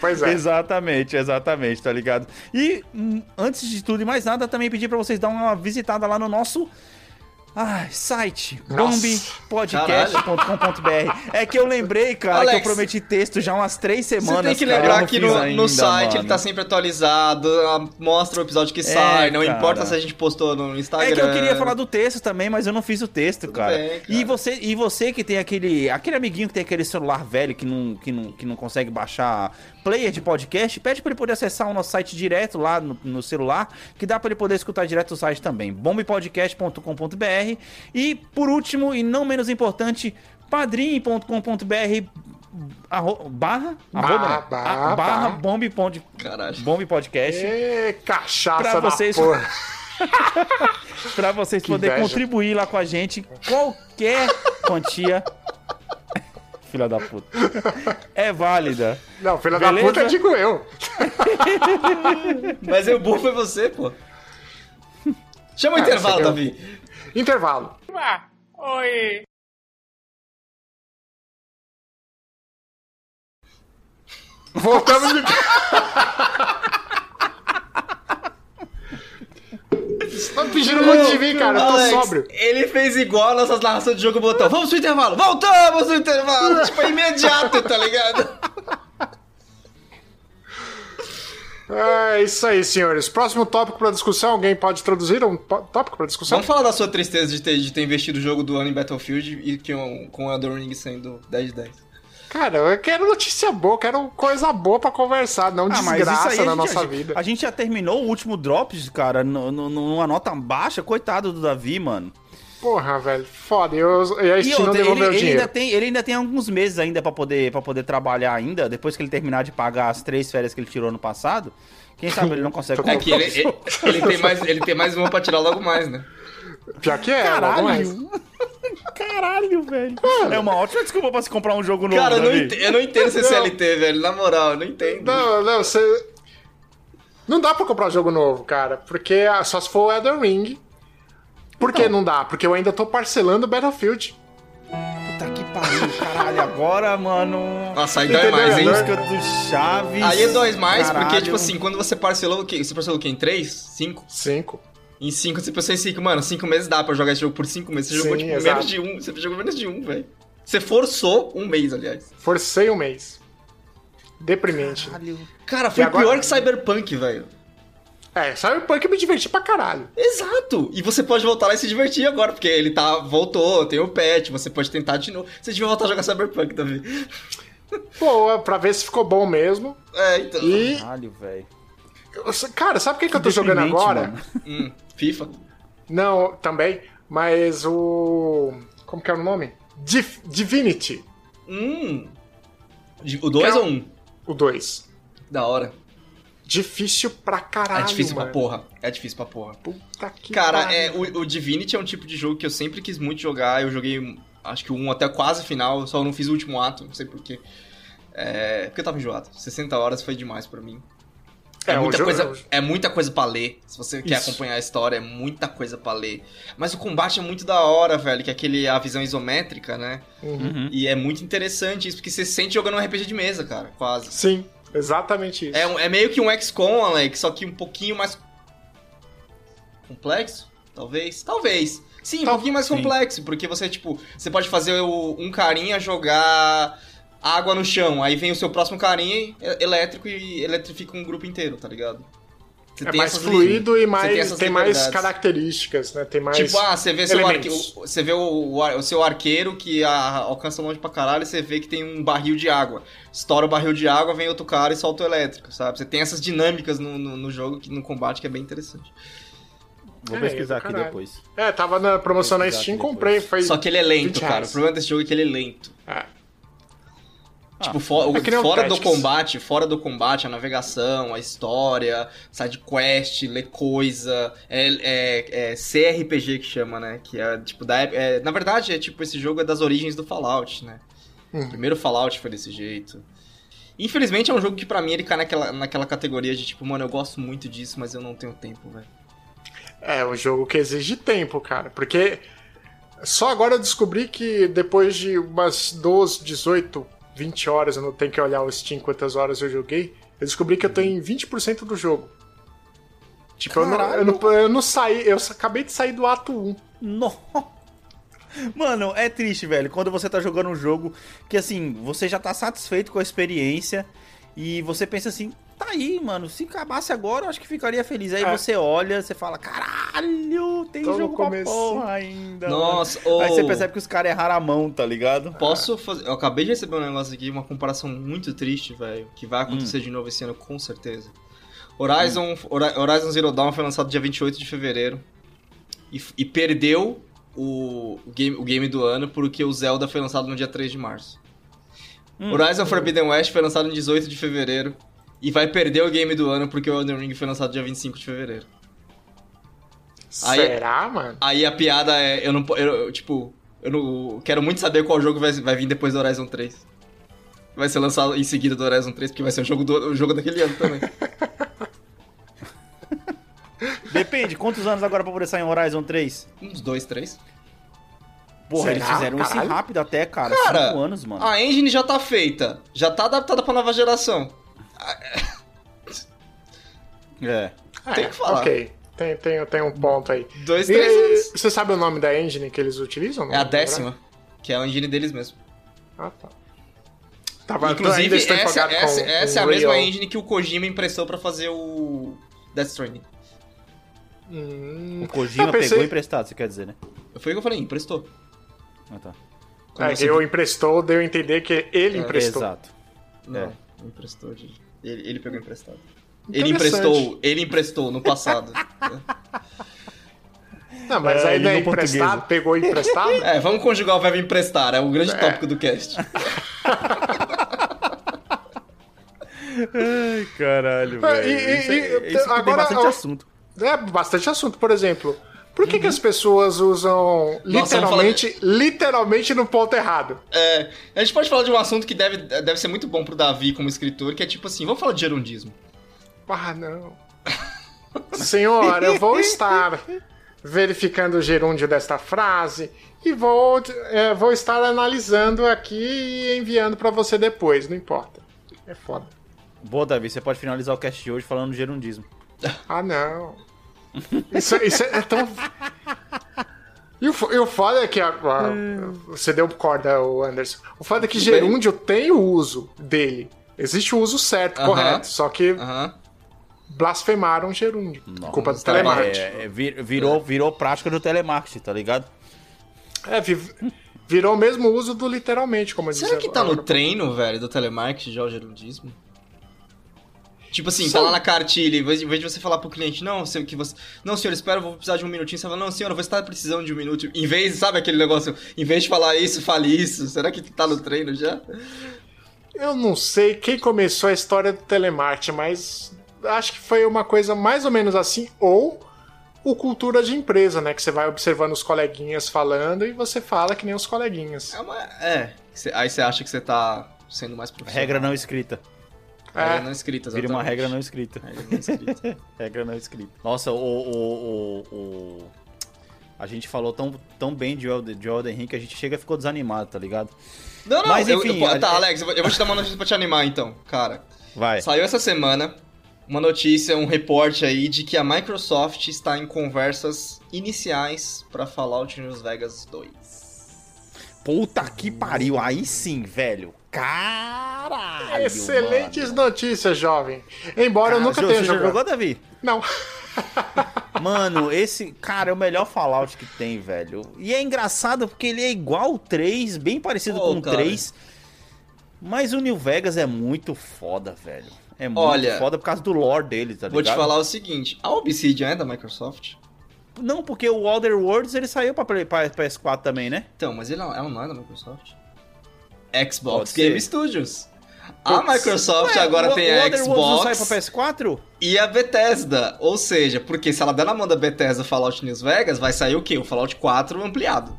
Pois é. Exatamente, exatamente, tá ligado? E hum, antes de tudo e mais nada, também pedir pra vocês dar uma visitada lá no nosso ai, site, Nossa. bombpodcast.com.br. É que eu lembrei, cara, que Alex, eu prometi texto já umas três Você semanas. tem que lembrar que no, ainda, no site ele mano. tá sempre atualizado, mostra o episódio que sai, não cara. importa se a gente postou no Instagram. É que eu queria falar do texto também, mas eu não fiz o texto, cara. bem, cara. E você e você que tem aquele aquele amiguinho que tem aquele celular velho que não, que não, que não consegue baixar player de podcast, pede pra ele poder acessar o nosso site direto lá no, no celular, que dá pra ele poder escutar direto do site também, bombepodcast.com.br. E por último e não menos importante, padrim.com.br arro- barra arroba, né? barra, barra barra. bombe pod- bombe podcast cachaça Pra vocês- porra. Pra vocês poderem contribuir lá com a gente, qualquer quantia. Filha da puta. É válida. Não, filha Beleza? da puta digo eu. Mas o burro foi você, pô. Chama o Ah, intervalo, você deu- Davi. Intervalo. Voltamos de... Você tá pedindo muito de mim, cara. Eu tô Alex, sóbrio. Ele fez igual as nossas narrações de jogo botão. Vamos pro intervalo! Voltamos no intervalo! tipo, é imediato, tá ligado? É isso aí, senhores. Próximo tópico pra discussão. Alguém pode traduzir um tó- tópico pra discussão? Vamos falar da sua tristeza de ter, de ter investido o jogo do ano em Battlefield e que, um- com Elden Ring sendo 10 de 10. Cara, eu quero notícia boa, quero coisa boa pra conversar, não Ah, mas desgraça isso aí a na nossa a, vida. A gente já terminou o último Drops, cara, numa nota baixa. Coitado do Davi, mano. Porra, velho, foda. Eu, e a E não outra, ele, o ele dinheiro. ainda tem, ele ainda tem alguns meses ainda pra poder, pra poder trabalhar ainda, depois que ele terminar de pagar as três férias que ele tirou no passado. Quem sabe ele não consegue É que ele, ele, ele tem mais, ele tem mais uma pra tirar logo mais, né? Pior que é, logo mais. Caralho! Caralho, velho. É uma ótima desculpa pra se comprar um jogo novo, Cara, eu não, Davi. ente- eu não entendo esse CLT, velho. Na moral, eu não entendo. Não, não, você. Não dá pra comprar jogo novo, cara. Porque ah, só se for o Elden Ring. Por que não dá? Porque eu ainda tô parcelando Battlefield. Puta que pariu, caralho. Agora, mano. Nossa, aí dói mais, hein? Leonardo? Música do Chaves. Aí é dois mais, porque, Caralho. tipo assim, quando você parcelou o quê? Você parcelou o quê? Em 3? 5? Cinco. Em 5, você pensou em 5. Mano, 5 meses dá pra jogar esse jogo por 5 meses. Você Sim, jogou, tipo, exato. menos de um. Você jogou menos de um, velho. Você forçou um mês, aliás. Forcei um mês. Deprimente. Caralho. Cara, foi E agora- pior que Cyberpunk, velho. É, Cyberpunk eu me diverti pra caralho. Exato! E você pode voltar lá e se divertir agora, porque ele tá. voltou, tem o patch, você pode tentar de novo. Você devia voltar a jogar Cyberpunk, Davi. Pô, pra ver se ficou bom mesmo. É, então. E. Caralho, velho. Cara, sabe o que, que eu tô jogando agora? Hum, FIFA. Não, também. Mas o. Como que é o nome? Div- Divinity, Hum. O 2 Que é ou um- um? o 2. Da hora. Difícil pra caralho. é difícil mano. pra porra. É difícil pra porra. Puta que Cara, é, o, o Divinity é um tipo de jogo que eu sempre quis muito jogar. Eu joguei, acho que um até quase final, só não fiz o último ato, não sei porquê. É, porque eu tava enjoado. 60 horas foi demais pra mim. É, É, muita jogo- coisa, é muita coisa pra ler. Se você quer Isso. acompanhar a história, é muita coisa pra ler. Mas o combate é muito da hora, velho, que é aquele a visão isométrica, né? Uhum. E é muito interessante isso, porque você se sente jogando um RPG de mesa, cara, quase. Sim, exatamente isso. É, um- é meio que um XCOM, Alex, só que um pouquinho mais complexo, talvez. Talvez. Sim, um Tal- pouquinho mais sim. complexo, porque você, tipo, você pode fazer o- um carinha jogar água no chão, aí vem o seu próximo carinha e- elétrico e eletrifica um grupo inteiro, tá ligado? Você É mais fluido e mais, essas tem mais características, né? Tem mais. Tipo, ah, você vê, seu arque... você vê o, o seu arqueiro que a- alcança longe pra caralho e você vê que tem um barril de água. Estoura o barril de água, vem outro cara e solta o elétrico, sabe? Você tem essas dinâmicas no, no, no jogo, que, no combate, que é bem interessante. Vou É, pesquisar do aqui depois. É, tava na promoção na Steam, comprei. Foi... Só que ele é lento, 20 cara. O problema desse jogo é que ele é lento. É. Tipo, fo- É que nem o fora do Tactics. combate, fora do combate, a navegação, a história, side quest, ler coisa, é, é, é CRPG que chama, né? Que é tipo da é, na verdade é tipo esse jogo é das origens do Fallout, né? Uhum. O primeiro Fallout foi desse jeito. Infelizmente é um jogo que pra mim ele cai naquela, naquela categoria de tipo, mano, eu gosto muito disso, mas eu não tenho tempo, velho. É, um jogo que exige tempo, cara. Porque só agora eu descobri que depois de umas 12, 18, 20 horas, eu não tenho que olhar o Steam quantas horas eu joguei, eu descobri que eu tô em 20% do jogo. Tipo, eu não, eu, não, eu não saí, eu acabei de sair do ato 1. Nossa. Mano, é triste, velho, quando você tá jogando um jogo que, assim, você já tá satisfeito com a experiência e você pensa assim, tá aí, mano, se acabasse agora eu acho que ficaria feliz. Aí É. você olha, você fala, caralho, tem Tô jogo pra porra ainda. Nossa, mano." Aí você percebe que os caras erraram a mão, tá ligado? Posso fazer. Eu acabei de receber um negócio aqui, uma comparação muito triste, velho. Que vai Hum. acontecer de novo esse ano, com certeza. Horizon, Hora- Horizon Zero Dawn foi lançado dia 28 de fevereiro. E, e perdeu o, o game, o game do ano porque o Zelda foi lançado no dia 3 de março. Hum. Horizon Forbidden West foi lançado no 18 de fevereiro. E vai perder o game do ano porque o Elden Ring foi lançado dia 25 de fevereiro. Aí- Será, mano? Aí a piada é, eu não eu, eu, tipo, eu não quero muito saber qual jogo vai, vai vir depois do Horizon 3. Vai ser lançado em seguida do Horizon 3, porque vai ser o jogo, do, o jogo daquele ano também. Depende, quantos anos agora pra poder sair em Horizon 3? Uns dois, três. Porra, Será? eles fizeram isso Caralho. rápido até, cara. Cara, Cinco anos, mano. a engine já tá feita. Já tá adaptada pra nova geração. É. Tem que falar. Ok, tem, tem, tem um ponto aí. Dois, E, três anos. você sabe o nome da engine que eles utilizam? É a décima, que é a engine deles mesmo. Ah, tá. Tava, Inclusive, essa, essa, com- essa é a mesma engine que o Kojima emprestou pra fazer o Death Stranding. Hum, O Kojima pensei- pegou emprestado, você quer dizer, né? Foi o que eu falei, emprestou. Ah, tá. Como É, assim? eu emprestou, deu a entender que ele emprestou. Exato. Não, É. emprestou. de- Ele, ele pegou emprestado. Ele emprestou, ele emprestou no passado. Não, mas É, aí não é emprestado, portuguesa. pegou emprestado? é, vamos conjugar o verbo emprestar, é o grande tópico do cast. Ai, caralho, É, velho. e- e- Isso, é- e- isso tem agora, bastante ó, assunto. É bastante assunto, por exemplo. Por que, que as pessoas usam Nossa, vamos literalmente, literalmente no ponto errado? É, a gente pode falar de um assunto que deve, deve ser muito bom pro Davi como escritor, que é tipo assim, vamos falar de gerundismo. Ah, não. Senhor, eu vou estar verificando o gerúndio desta frase e vou, é, vou estar analisando aqui e enviando pra você depois, não importa. É foda. Boa, Davi, você pode finalizar o cast de hoje falando de gerundismo. Ah, não. Isso, isso é tão. E o, e o foda é que. a- a- você deu corda, o Anderson. O foda é que bem. gerúndio tem o uso dele. Existe o uso certo, Aham. correto. Só que Aham. blasfemaram o gerúndio. culpa do tá telemarketing. É, é, vir- virou, virou prática do telemarketing, tá ligado? É, vi- virou o mesmo uso do literalmente, como. Será que tá no treino, velho, do telemarketing já o gerundismo? Tipo assim, tá Sabe- lá na cartilha, em vez de você falar pro cliente, não, sei que você. Não, senhor, espera, eu vou precisar de um minutinho. Você fala, não, senhor, eu vou estar precisando de um minuto. Em vez, sabe aquele negócio, em vez de falar isso, fale isso. Será que tá no treino já? Eu não sei quem começou a história do telemarketing, mas acho que foi uma coisa mais ou menos assim, ou o cultura de empresa, né? Que você vai observando os coleguinhas falando e você fala que nem os coleguinhas. É uma. É. Aí você acha que você tá sendo mais profissional. Regra não escrita. Regra É. não escrita, Vira uma regra não escrita. Regra não escrita. Regra não escrita. Nossa, o. o, o, o- A gente falou tão, tão bem de Elden, de Elden Ring que a gente chega e ficou desanimado, tá ligado? Não, não, Mas, eu- enfim, eu- a- tá, Alex, eu vou, eu vou te dar uma notícia pra te animar então, cara. Vai. Saiu essa semana uma notícia, um reporte aí de que a Microsoft está em conversas iniciais pra Fallout New Vegas 2. Puta que pariu. Aí sim, velho. Caralho. Excelentes mano. notícias, jovem. Embora eu Cara, nunca Jô, tenha você já jogado. jogou, Davi? Não. Mano, esse, cara, é o melhor Fallout que tem, velho. E é engraçado porque ele é igual o 3, bem parecido Pô, com o cara. 3. Mas o New Vegas é muito foda, velho. É muito Olha, foda por causa do lore dele, tá Vou te ligado? falar o seguinte, a Obsidian é da Microsoft? Não, porque o Other Worlds ele saiu pra, Play- pra PS4 também, né? Então, mas ele não- ela não é da Microsoft? Xbox. Game Studios. A. Microsoft Ué, agora o- tem o a não sai Xbox pra PS4? e a Bethesda. Ou seja, porque se ela der na mão da Bethesda Fallout New Vegas, vai sair o quê? O Fallout 4 ampliado.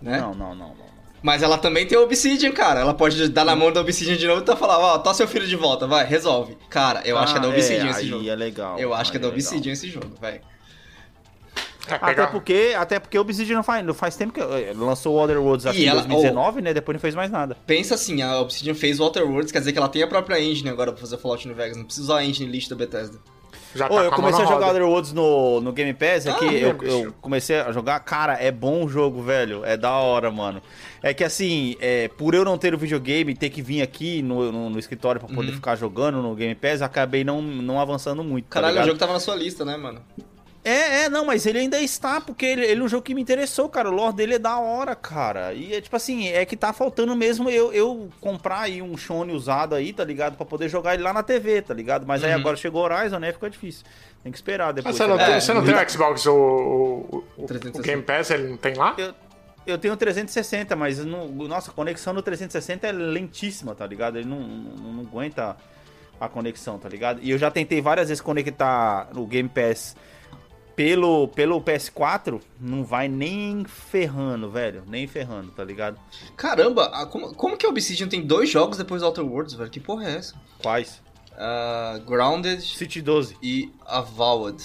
Né? Não, não, não, não. Mas ela também tem a Obsidian, cara. Ela pode dar na mão da Obsidian de novo e tá falando, ó, tá seu filho de volta, vai, resolve. Cara, eu acho que é da Ah, Obsidian é, esse jogo. é legal. Eu acho que é da legal. Obsidian esse jogo, velho. Até pegar- porque, até porque o Obsidian não faz, não faz tempo que eh, lançou o Other Worlds aqui em ela- 2019, né? Depois não fez mais nada. Pensa assim, a Obsidian fez Water Worlds, quer dizer que ela tem a própria engine agora pra fazer Fallout New Vegas. Não precisa usar a engine lixo da Bethesda. Já eu com a mão comecei a jogar. Other Worlds no, no Game Pass, é Ah, que eu, eu comecei a jogar, cara, é bom o jogo, velho, é da hora, mano. É que assim, é, por eu não ter o videogame e ter que vir aqui no, no, no escritório pra poder ficar jogando no Game Pass, acabei não, não avançando muito, tá Caralho, o ligado? jogo tava na sua lista, né, mano? É, é, não, mas ele ainda está, porque ele, ele é um jogo que me interessou, cara. O lore dele é da hora, cara. E é tipo assim, é que tá faltando mesmo eu, eu comprar aí um Shone usado aí, tá ligado? Pra poder jogar ele lá na TV, tá ligado? Mas aí Uhum. agora chegou o Horizon, né? Fica difícil. Tem que esperar Mas depois. você não, tá tem, você não tem o Xbox, o, o, o- o 360. Game Pass, ele não tem lá? Eu, eu tenho 360, mas não, nossa, a conexão no 360 é lentíssima, tá ligado? Ele não, não, não aguenta a conexão, tá ligado? E eu já tentei várias vezes conectar no Game Pass pelo, pelo PS4, não vai nem ferrando, velho. Nem ferrando, tá ligado? Caramba, a- como, como que a Obsidian tem dois jogos depois do Outer Worlds, velho? Que porra é essa? Quais? Ah, Grounded City 12. e Avowed.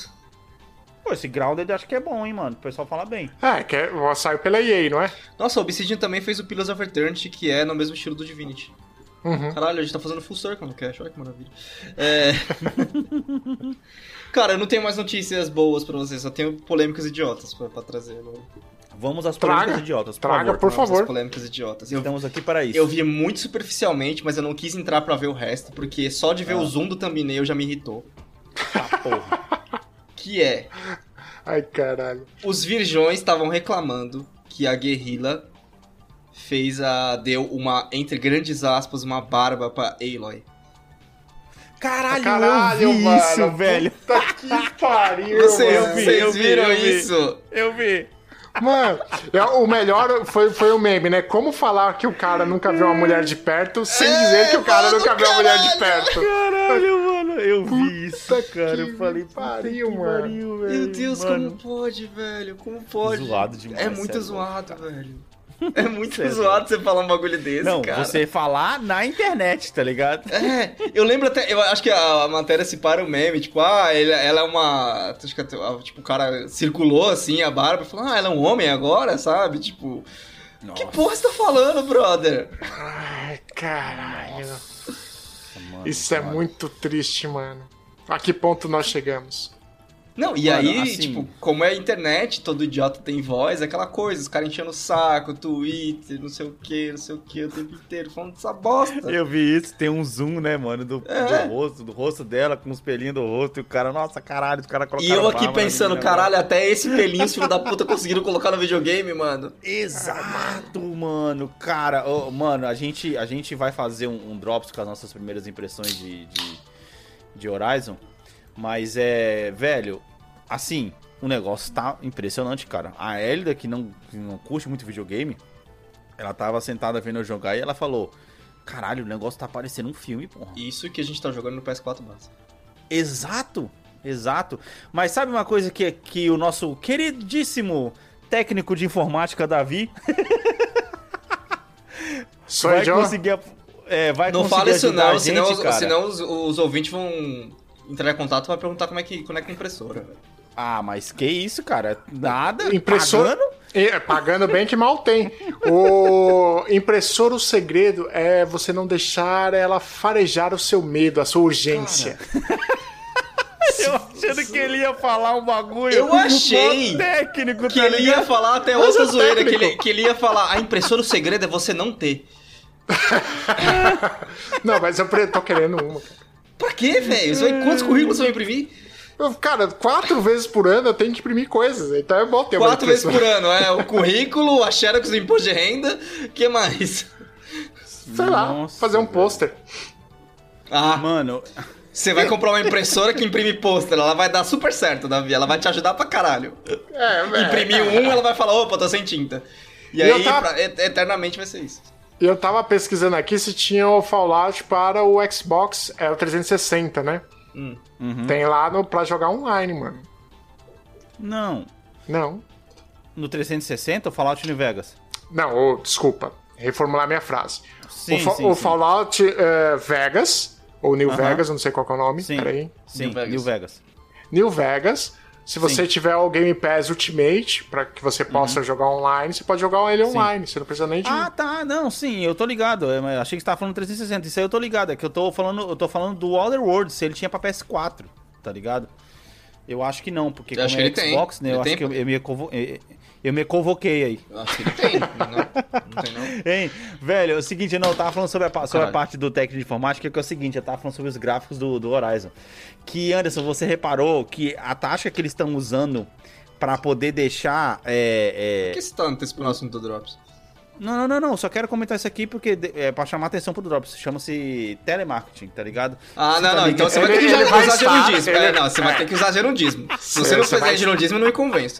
Pô, esse Grounded acho que é bom, hein, mano. O pessoal fala bem. É, que é, saiu pela EA, não é? Nossa, a Obsidian também fez o Pillars of Eternity, que é no mesmo estilo do Divinity. Uhum. Caralho, a gente tá fazendo full circle no cash, olha que maravilha. É... Cara, eu não tenho mais notícias boas pra vocês, só tenho polêmicas idiotas pra, pra trazer. Vamos às Traga. polêmicas idiotas, por Traga, favor. por Vamos às favor. polêmicas idiotas. Eu, Estamos aqui para isso. eu vi muito superficialmente, mas eu não quis entrar pra ver o resto, porque só de ver Ah. o zoom do thumbnail já me irritou. Tá, porra. Que é, Ai, caralho. os virgões estavam reclamando que a guerrilla fez a. deu uma, entre grandes aspas, uma barba pra Aloy. Caralho, Caralho, eu vi mano. isso, velho. Puta que pariu, Vocês, mano. vocês eu vi, viram eu vi. isso? Eu vi. Mano, é, o melhor foi, foi o meme, né? Como falar que o cara nunca viu uma mulher de perto sem dizer que o cara nunca viu uma mulher de caralho. perto. Caralho, mano. Eu vi isso, Puta cara. que Eu falei, pariu, que mano. pariu, velho. Meu Deus, mano. como pode, velho? Como pode? Zoado demais, É muito sério, zoado, velho. É muito Sério. zoado você falar um bagulho desse, Não, cara. você falar na internet, tá ligado? É, eu lembro até, eu acho que a matéria se para o meme, tipo, ah, ele- ela é uma. Acho que tipo, o cara circulou assim a barba e falou, ah, ela é um homem agora, sabe? Tipo, que porra você tá falando, brother? Ai, caralho. Mano, Isso é muito triste, mano. A que ponto nós chegamos? Não, e Mano, aí, assim- tipo, como é a internet, todo idiota tem voz, é aquela coisa, os caras enchendo o saco, Twitter, não sei o que, não sei o que, o tempo inteiro, falando dessa bosta. Eu vi isso, tem um zoom, né, mano, do, É. do rosto, do rosto dela, com os pelinhos do rosto, e o cara, nossa, caralho, os caras E colocaram eu aqui pensando, caralho, até esse pelinho, os filho da puta, conseguiram colocar no videogame, mano. Exato, mano. Cara, ô, mano, a gente, a gente vai fazer um, um drops com as nossas primeiras impressões de, de, de Horizon. Mas é, velho, assim, o negócio tá impressionante, cara. A Elida, que não, que não curte muito videogame, ela tava sentada vendo eu jogar e ela falou: Caralho, o negócio tá parecendo um filme, porra. Isso que a gente tá jogando no PS4 base. Exato, exato. Mas sabe uma coisa que, que o nosso queridíssimo técnico de informática, Davi, Sou vai conseguir. É, vai Não conseguir fala isso não, senão, gente, os- cara. senão os, os ouvintes vão entrar em contato e vai perguntar como é que conecta a impressora. velho. Ah, mas que isso, cara? Nada. Impressora. Pagando? É, pagando bem que mal tem. O impressora, o segredo é você não deixar ela farejar o seu medo, a sua urgência. Eu achando que ele ia falar um bagulho. Eu achei técnico, Que tá ele ia falar até Mas outra é zoeira, que ele, que ele ia falar, a impressora, o segredo é você não ter. Não, mas eu tô querendo uma. Pra quê, velho? Quantos currículos você vai imprimir? Eu, cara, quatro vezes por ano eu tenho que imprimir coisas, então é bom ter uma Quatro vezes por ano, é. O currículo, a xerox do imposto de renda, o que mais? Sei lá, Nossa, fazer um pôster. Ah, Mano, você vai comprar uma impressora que imprime pôster, ela vai dar super certo, Davi, ela vai te ajudar pra caralho. É, velho. Imprimir um, ela vai falar, opa, tô sem tinta. E E aí, eu tava- pra- et- eternamente vai ser isso. E eu tava pesquisando aqui se tinha o Fallout para o Xbox, é o 360, né? Hum. Uhum. Tem lá no, pra jogar online, mano. não. Não. No 360, o Fallout New Vegas. Não, desculpa. Reformular minha frase. Sim, o fa- sim, o sim. Fallout é, Vegas, ou New. Vegas, eu não sei qual que é o nome. Sim. Peraí. Sim, New Vegas. New Vegas. New Vegas. Se você Sim. tiver o Game Pass Ultimate, pra que você possa jogar online, você pode jogar ele online. Você não precisa nem de. Uhum. Ah, tá, não, sim, eu tô ligado. Eu achei que você tava falando 360. Isso aí eu tô ligado. É que eu tô falando, eu tô falando do Other World, se ele tinha pra PS4, tá ligado? Eu acho que não, porque Eu como acho é que ele tem. Xbox, né? Ele Eu tem, acho que eu, eu me convo- eu- me convoquei aí. Eu acho que ele tem, não, não tem não. Hein? Velho, é o seguinte, não, eu tava falando sobre a, sobre a parte do técnico de informática, que é o seguinte, eu tava falando sobre os gráficos do, do Horizon. Que, Anderson, você reparou que a taxa que eles estão usando pra poder deixar. É, Por é... que você tá antecipando o assunto do Drops? Não, não, não, não, só quero comentar isso aqui porque é pra chamar atenção pro Drops. Chama-se telemarketing, tá ligado? Ah, Você não, tá não, ligado? então você vai ter que usar gerundismo. ele- É, não, você vai ter que usar gerundismo. Se você não fizer gerundismo, eu não me convenço.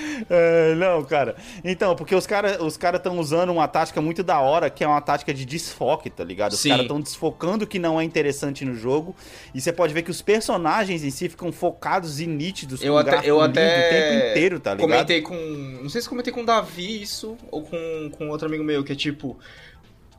É, não, cara. Então, porque os caras os cara estão usando uma tática muito da hora, que é uma tática de desfoque, tá ligado? Os caras estão desfocando o que não é interessante no jogo. E você pode ver que os personagens em si ficam focados e nítidos Eu até, eu até o tempo inteiro, tá ligado? comentei com. Não sei se comentei com o Davi isso ou com, com outro amigo meu, que é tipo.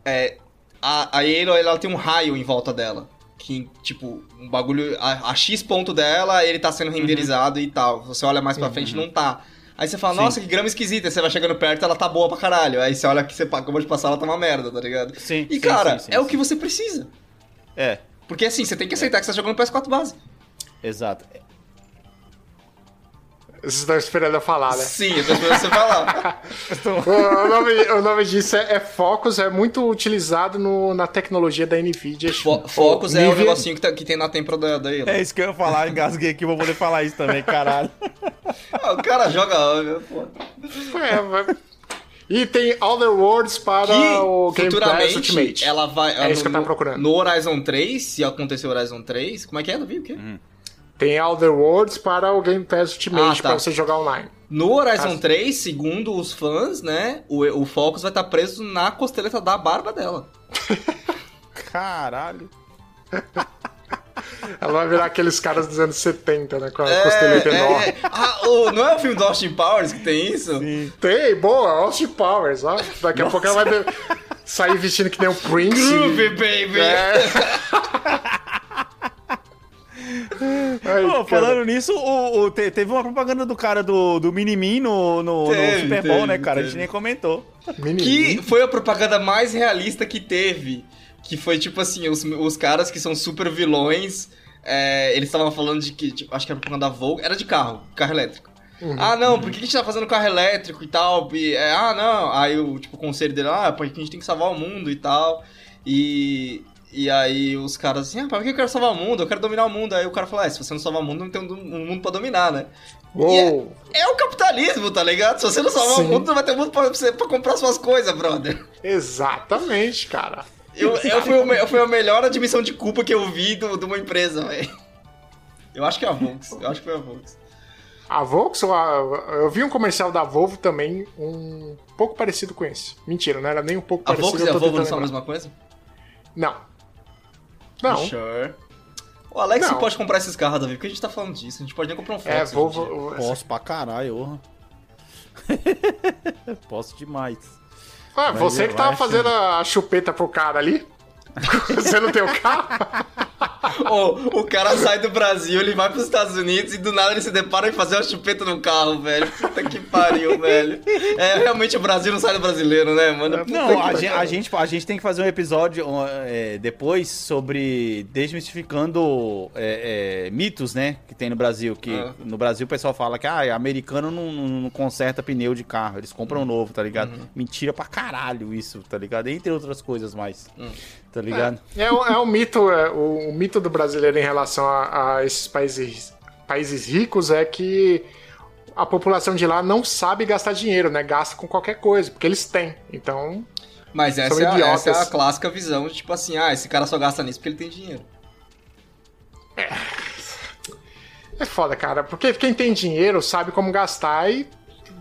É, a, a ela tem um raio em volta dela. Que, tipo, um bagulho. A, a X ponto dela, ele tá sendo renderizado e tal. Você olha mais pra frente não tá. Aí você fala, Sim. nossa, que grama esquisita. Aí você vai chegando perto, ela tá boa pra caralho. Aí você olha que você acabou de passar, ela tá uma merda, tá ligado? Sim, E sim, cara, sim, sim, é o que você precisa. É, Porque assim, você tem que aceitar que você tá jogando PS4 base. exato. Vocês estão esperando eu falar, né? Sim, eu tô esperando você falar. o, nome, o nome disso é, é Focus, é muito utilizado no- na tecnologia da NVIDIA. Fo Focus é o negocinho que, tá- que tem na tempra da, da Aloy. É isso que eu ia falar, engasguei aqui, vou poder falar isso também, caralho. Ah, o cara joga. pô. É, vai- E tem Other Worlds para que o Game Pass futuramente Ultimate. ela vai. É no, isso que eu tava procurando. No Horizon 3, se acontecer o Horizon 3, como é que é, Davi? O quê? Tem Other Worlds para o Game Pass Ultimate, Ah, tá. para você jogar online. No Horizon Ah, 3, segundo os fãs, né? O, o Focus vai estar preso na costeleta da barba dela. Caralho. Ela vai virar aqueles caras dos anos 70, né? Com a costeleta enorme. é. Ah, o- não é o filme do Austin Powers que tem isso? Tem, boa, Austin Powers, ó. Daqui a pouco ela vai sair vestindo que nem o Prince. Groovy, baby! É. Ai, Pô, falando nisso, o, o- te- teve uma propaganda do cara do, do Minimin no, no, no Teve, Super Bowl, teve, né, cara? A gente teve. nem comentou. Que foi a propaganda mais realista que teve. Que foi tipo assim, os, os caras que são super vilões. é, eles estavam falando de que. tipo, acho que era propaganda da Vogue. Era de carro, carro elétrico. Ah, não, por que a gente tá fazendo carro elétrico e tal? E, é, ah, não. Aí o tipo, o conselho dele, ah, porque a gente tem que salvar o mundo e tal. E. E aí os caras assim, ah, pra que eu quero salvar o mundo? Eu quero dominar o mundo. Aí o cara fala, é, se você não salvar o mundo, não tem um, mundo pra dominar, né? Uou. É o capitalismo, tá ligado? Se você não salvar Sim. o mundo, não vai ter mundo pra, você- pra comprar suas coisas, brother. Exatamente, cara. Eu, eu, fui, o me- foi a melhor admissão de culpa que eu vi de uma empresa, velho. Eu acho que é a Volks. Eu acho que foi a Volks. A Volkswagen, a- eu vi um comercial da Volvo também, um pouco parecido com esse. Mentira, não era nem um pouco A parecido. Volks e a eu Volvo não são a mesma coisa? Não. Não. Sure. O Alex Não. pode comprar esses carros, Davi, porque a gente tá falando disso. A gente pode nem comprar um Fox. É, hoje em dia. Volvo. Posso pra caralho. Posso demais. Ah, você que tava fazendo a chupeta pro cara ali? Você não tem o carro? Ô, o cara sai do Brasil, ele vai pros Estados Unidos e do nada ele se depara em fazer uma chupeta no carro, velho. Puta que pariu, velho. É, realmente o Brasil não sai do brasileiro, né, mano? Puta Não, a gente, a, gente, a gente tem que fazer um episódio é, depois sobre desmistificando é, é, mitos, né? Que tem no Brasil. Que Ah. no Brasil o pessoal fala que ah, americano não, não- conserta pneu de carro, eles compram novo, tá ligado? Uhum. Mentira pra caralho isso, tá ligado? Entre outras coisas mais. Tá ligado? É, um- é um mito, é, o, o mito do brasileiro em relação a, a esses países, países ricos é que a população de lá não sabe gastar dinheiro, né? Gasta com qualquer coisa, porque eles têm. Então, Mas essa São é, a, essa é a clássica visão de tipo assim, ah, esse cara só gasta nisso porque ele tem dinheiro. é foda, cara. Porque quem tem dinheiro sabe como gastar e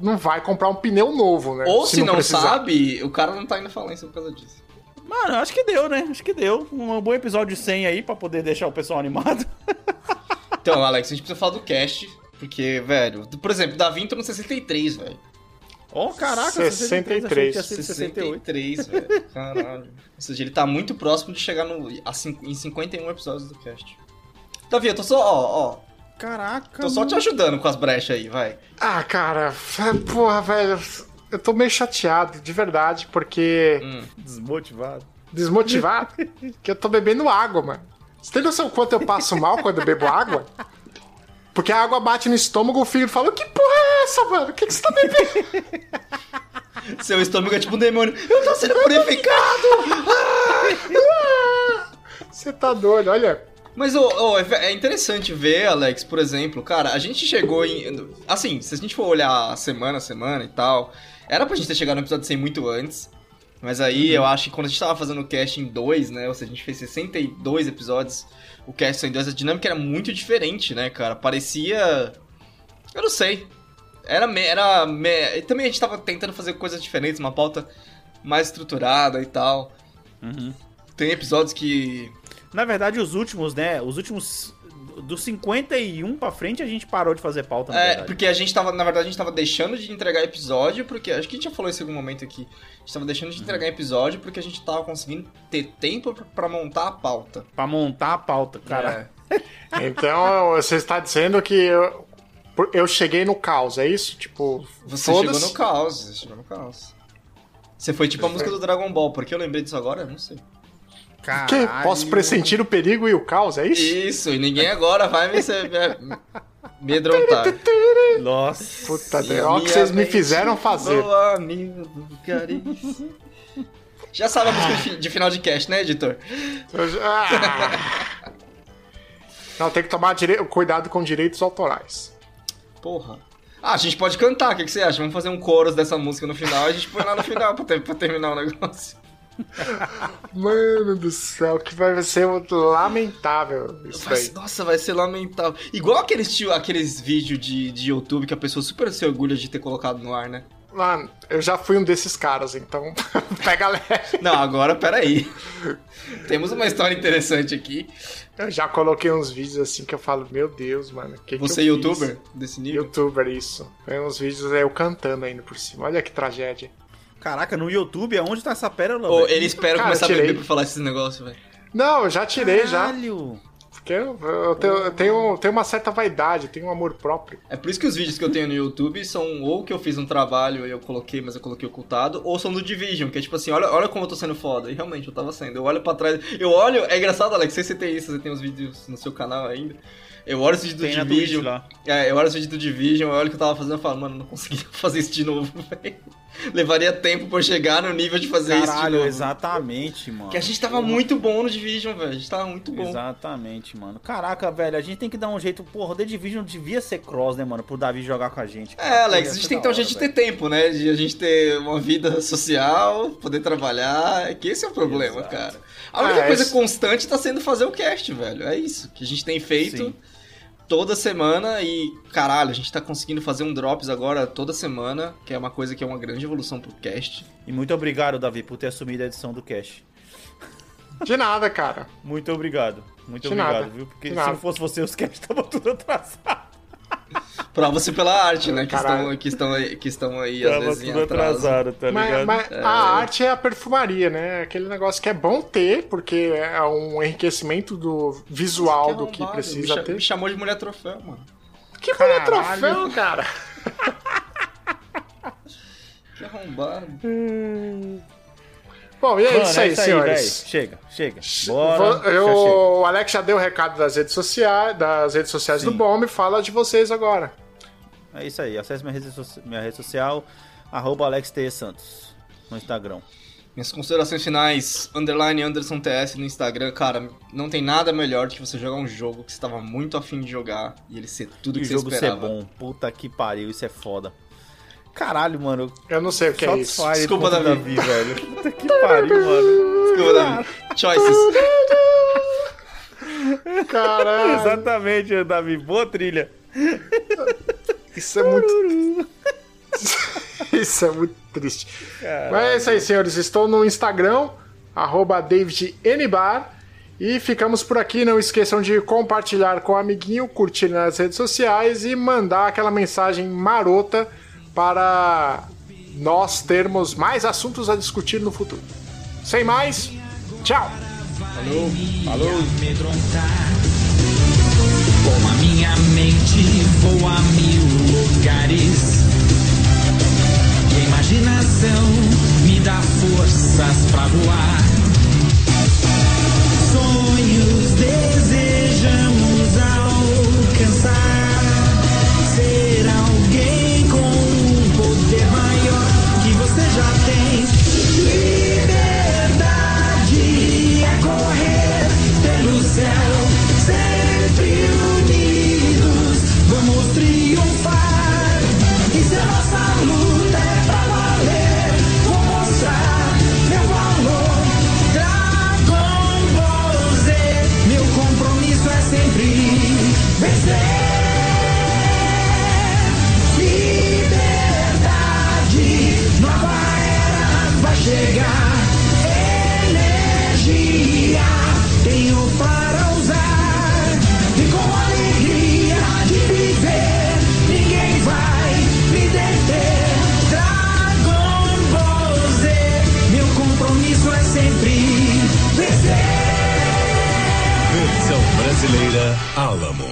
não vai comprar um pneu novo, né? Ou se, não, precisar. sabe, o cara não tá indo falência por causa disso. Mano, acho que deu, né? Acho que deu. Um bom episódio 100 aí pra poder deixar o pessoal animado. Então, Alex, a gente precisa falar do cast, porque, velho, por exemplo, Davi entrou no 63, velho. Ó, caraca, 63. achei que tinha sido 68. 63, velho. Caralho. Ou seja, ele tá muito próximo de chegar no, em 51 episódios do cast. Davi, eu tô só, ó, ó. Caraca. Tô só te ajudando com as brechas aí, vai. Ah, cara, porra, velho. Eu tô meio chateado, de verdade, porque. Hum. Desmotivado. Desmotivado, que eu tô bebendo água, mano. Você tem noção quanto eu passo mal quando eu bebo água? Porque a água bate no estômago, o filho fala: Que porra é essa, mano? O que, que você tá bebendo? Seu estômago é tipo um demônio. Eu tô sendo purificado! Você tá doido, olha. Mas ô, ô, é é interessante ver, Alex, por exemplo, cara, a gente chegou em. Assim, se a gente for olhar semana a semana e tal, era pra gente ter chegado no episódio 100 muito antes. Mas aí eu acho que quando a gente tava fazendo o cast em 2, né? Ou seja, a gente fez 62 episódios, o cast em 2, a dinâmica era muito diferente, né, cara? Parecia. Eu não sei. Era, me- era me- e também a gente tava tentando fazer coisas diferentes, uma pauta mais estruturada e tal. Uhum. Tem episódios que. Na verdade, os últimos, né? Os últimos. Dos 51 pra frente, a gente parou de fazer pauta, na É, verdade. porque a gente tava, na verdade, a gente tava deixando de entregar episódio, porque. Acho que a gente já falou isso em algum momento aqui. A gente tava deixando de entregar episódio porque a gente tava conseguindo ter tempo pra- pra montar a pauta. Pra montar a pauta, cara. É. Então você está dizendo que eu, eu cheguei no caos, é isso? Tipo, Você chegou no caos, você chegou no caos. Você foi tipo a música do Dragon Ball, por que eu lembrei disso agora? Eu Não sei. Que? Posso pressentir o perigo e o caos, é isso? Isso, e ninguém agora vai me, me, me amedrontar. Nossa. Puta, Deus, olha o que vocês me fizeram fazer. voa, amigo do caríssimo. Já sabe a música de fi- de final de cast, né, editor? Eu já- Ah. Não, tem que tomar dire- cuidado com direitos autorais. Porra. Ah, a gente pode cantar, o que, que você acha? Vamos fazer um chorus dessa música no final e a gente põe lá no final pra, ter- pra terminar o negócio. Mano do céu, que vai ser lamentável isso Vai ser- nossa, vai ser lamentável. Igual aqueles, tio- aqueles vídeos de, de YouTube que a pessoa super se orgulha de ter colocado no ar, né? Mano, eu já fui um desses caras, então pega leve. Não, agora peraí. Temos uma história interessante aqui. Eu já coloquei uns vídeos assim que eu falo, meu Deus, mano. Que Você é que youtuber fiz? desse nível? Youtuber, isso. Tem uns vídeos aí eu cantando ainda por cima. Olha que tragédia. Caraca, no YouTube é onde tá essa pérola, Ô, ele espera Cara, começar a beber pra falar esses negócios, velho. Não, eu já tirei já. Caralho. Porque eu, eu tenho, eu tenho, tenho uma certa vaidade, eu tenho um amor próprio. É por isso que os vídeos que eu tenho no YouTube são ou que eu fiz um trabalho e eu coloquei, mas eu coloquei ocultado, ou são do Division, que é tipo assim, olha, olha como eu tô sendo foda. E realmente, eu tava sendo. Eu olho pra trás. Eu olho. É engraçado, Alex, não sei se você tem isso, você tem os vídeos no seu canal ainda. Eu olho os vídeos do Tem na Division. É, eu olho os vídeos do Division, eu olho o que eu tava fazendo e falo, mano, não consegui fazer isso de novo, velho. Levaria tempo pra chegar no nível de fazer isso de Caralho, exatamente, mano. Que a gente tava muito bom no Division, velho. A gente tava muito bom. Exatamente, mano. Caraca, velho, a gente tem que dar um jeito. Porra, o The Division devia ser cross, né, mano? Pro Davi jogar com a gente. cara. É, Alex, a gente tem que ter da um jeito de ter tempo, né? De a gente ter uma vida social, poder trabalhar. É que esse é o problema, Exato. cara. A única Ah, coisa esse- constante tá sendo fazer o cast, velho. É isso. Que a gente tem feito Sim. Toda semana e, caralho, a gente tá conseguindo fazer um drops agora toda semana, que é uma coisa que é uma grande evolução pro cast. E muito obrigado, Davi, por ter assumido a edição do Cash. De nada, cara. Muito obrigado. Muito De obrigado, nada. viu? Porque De se nada. não fosse você, os cash estavam tudo atrasados. Prova-se pela arte, né? Que Caralho. estão, que, estão aí, que estão aí, às vezes, em tudo atraso. atrasado, tá Mas, ligado? mas a arte é a perfumaria, né? Aquele negócio que é bom ter, porque é um enriquecimento do visual do que precisa me, ter. me chamou de mulher troféu, mano. Que mulher troféu, cara? Que arrombado. Bom, e é Mano, isso aí, é isso aí, senhores. velho. Chega, chega. Bora. eu- já chega. o Alex já deu o recado das redes sociais, das redes sociais do Sim. Bomb, fala de vocês agora. É isso aí. Acesse minha rede, minha rede social, arroba Alex T. Santos, no Instagram. Minhas considerações finais, underline Anderson TS no Instagram, cara, não tem nada melhor do que você jogar um jogo que você estava muito afim de jogar e ele ser tudo E que o você jogo ser esperava. bom. Puta que pariu, isso é foda. Caralho, mano. Eu não sei o que é isso. Shots fired Desculpa, o Davi. velho. Puta que pariu, mano. Desculpa, Davi. Choices. Caralho, Exatamente, Davi. Boa trilha. isso é muito. isso é muito triste. Mas é isso aí, senhores. Estou no Instagram, arroba DavidNBar. E ficamos por aqui. Não esqueçam de compartilhar com o amiguinho, curtir nas redes sociais e mandar aquela mensagem marota para nós termos mais assuntos a discutir no futuro. Sem mais, tchau! Falou, falou! Com a minha mente vou a mil lugares E a imaginação me dá forças pra voar Sonhos desejamos alcançar brasileira Alamo.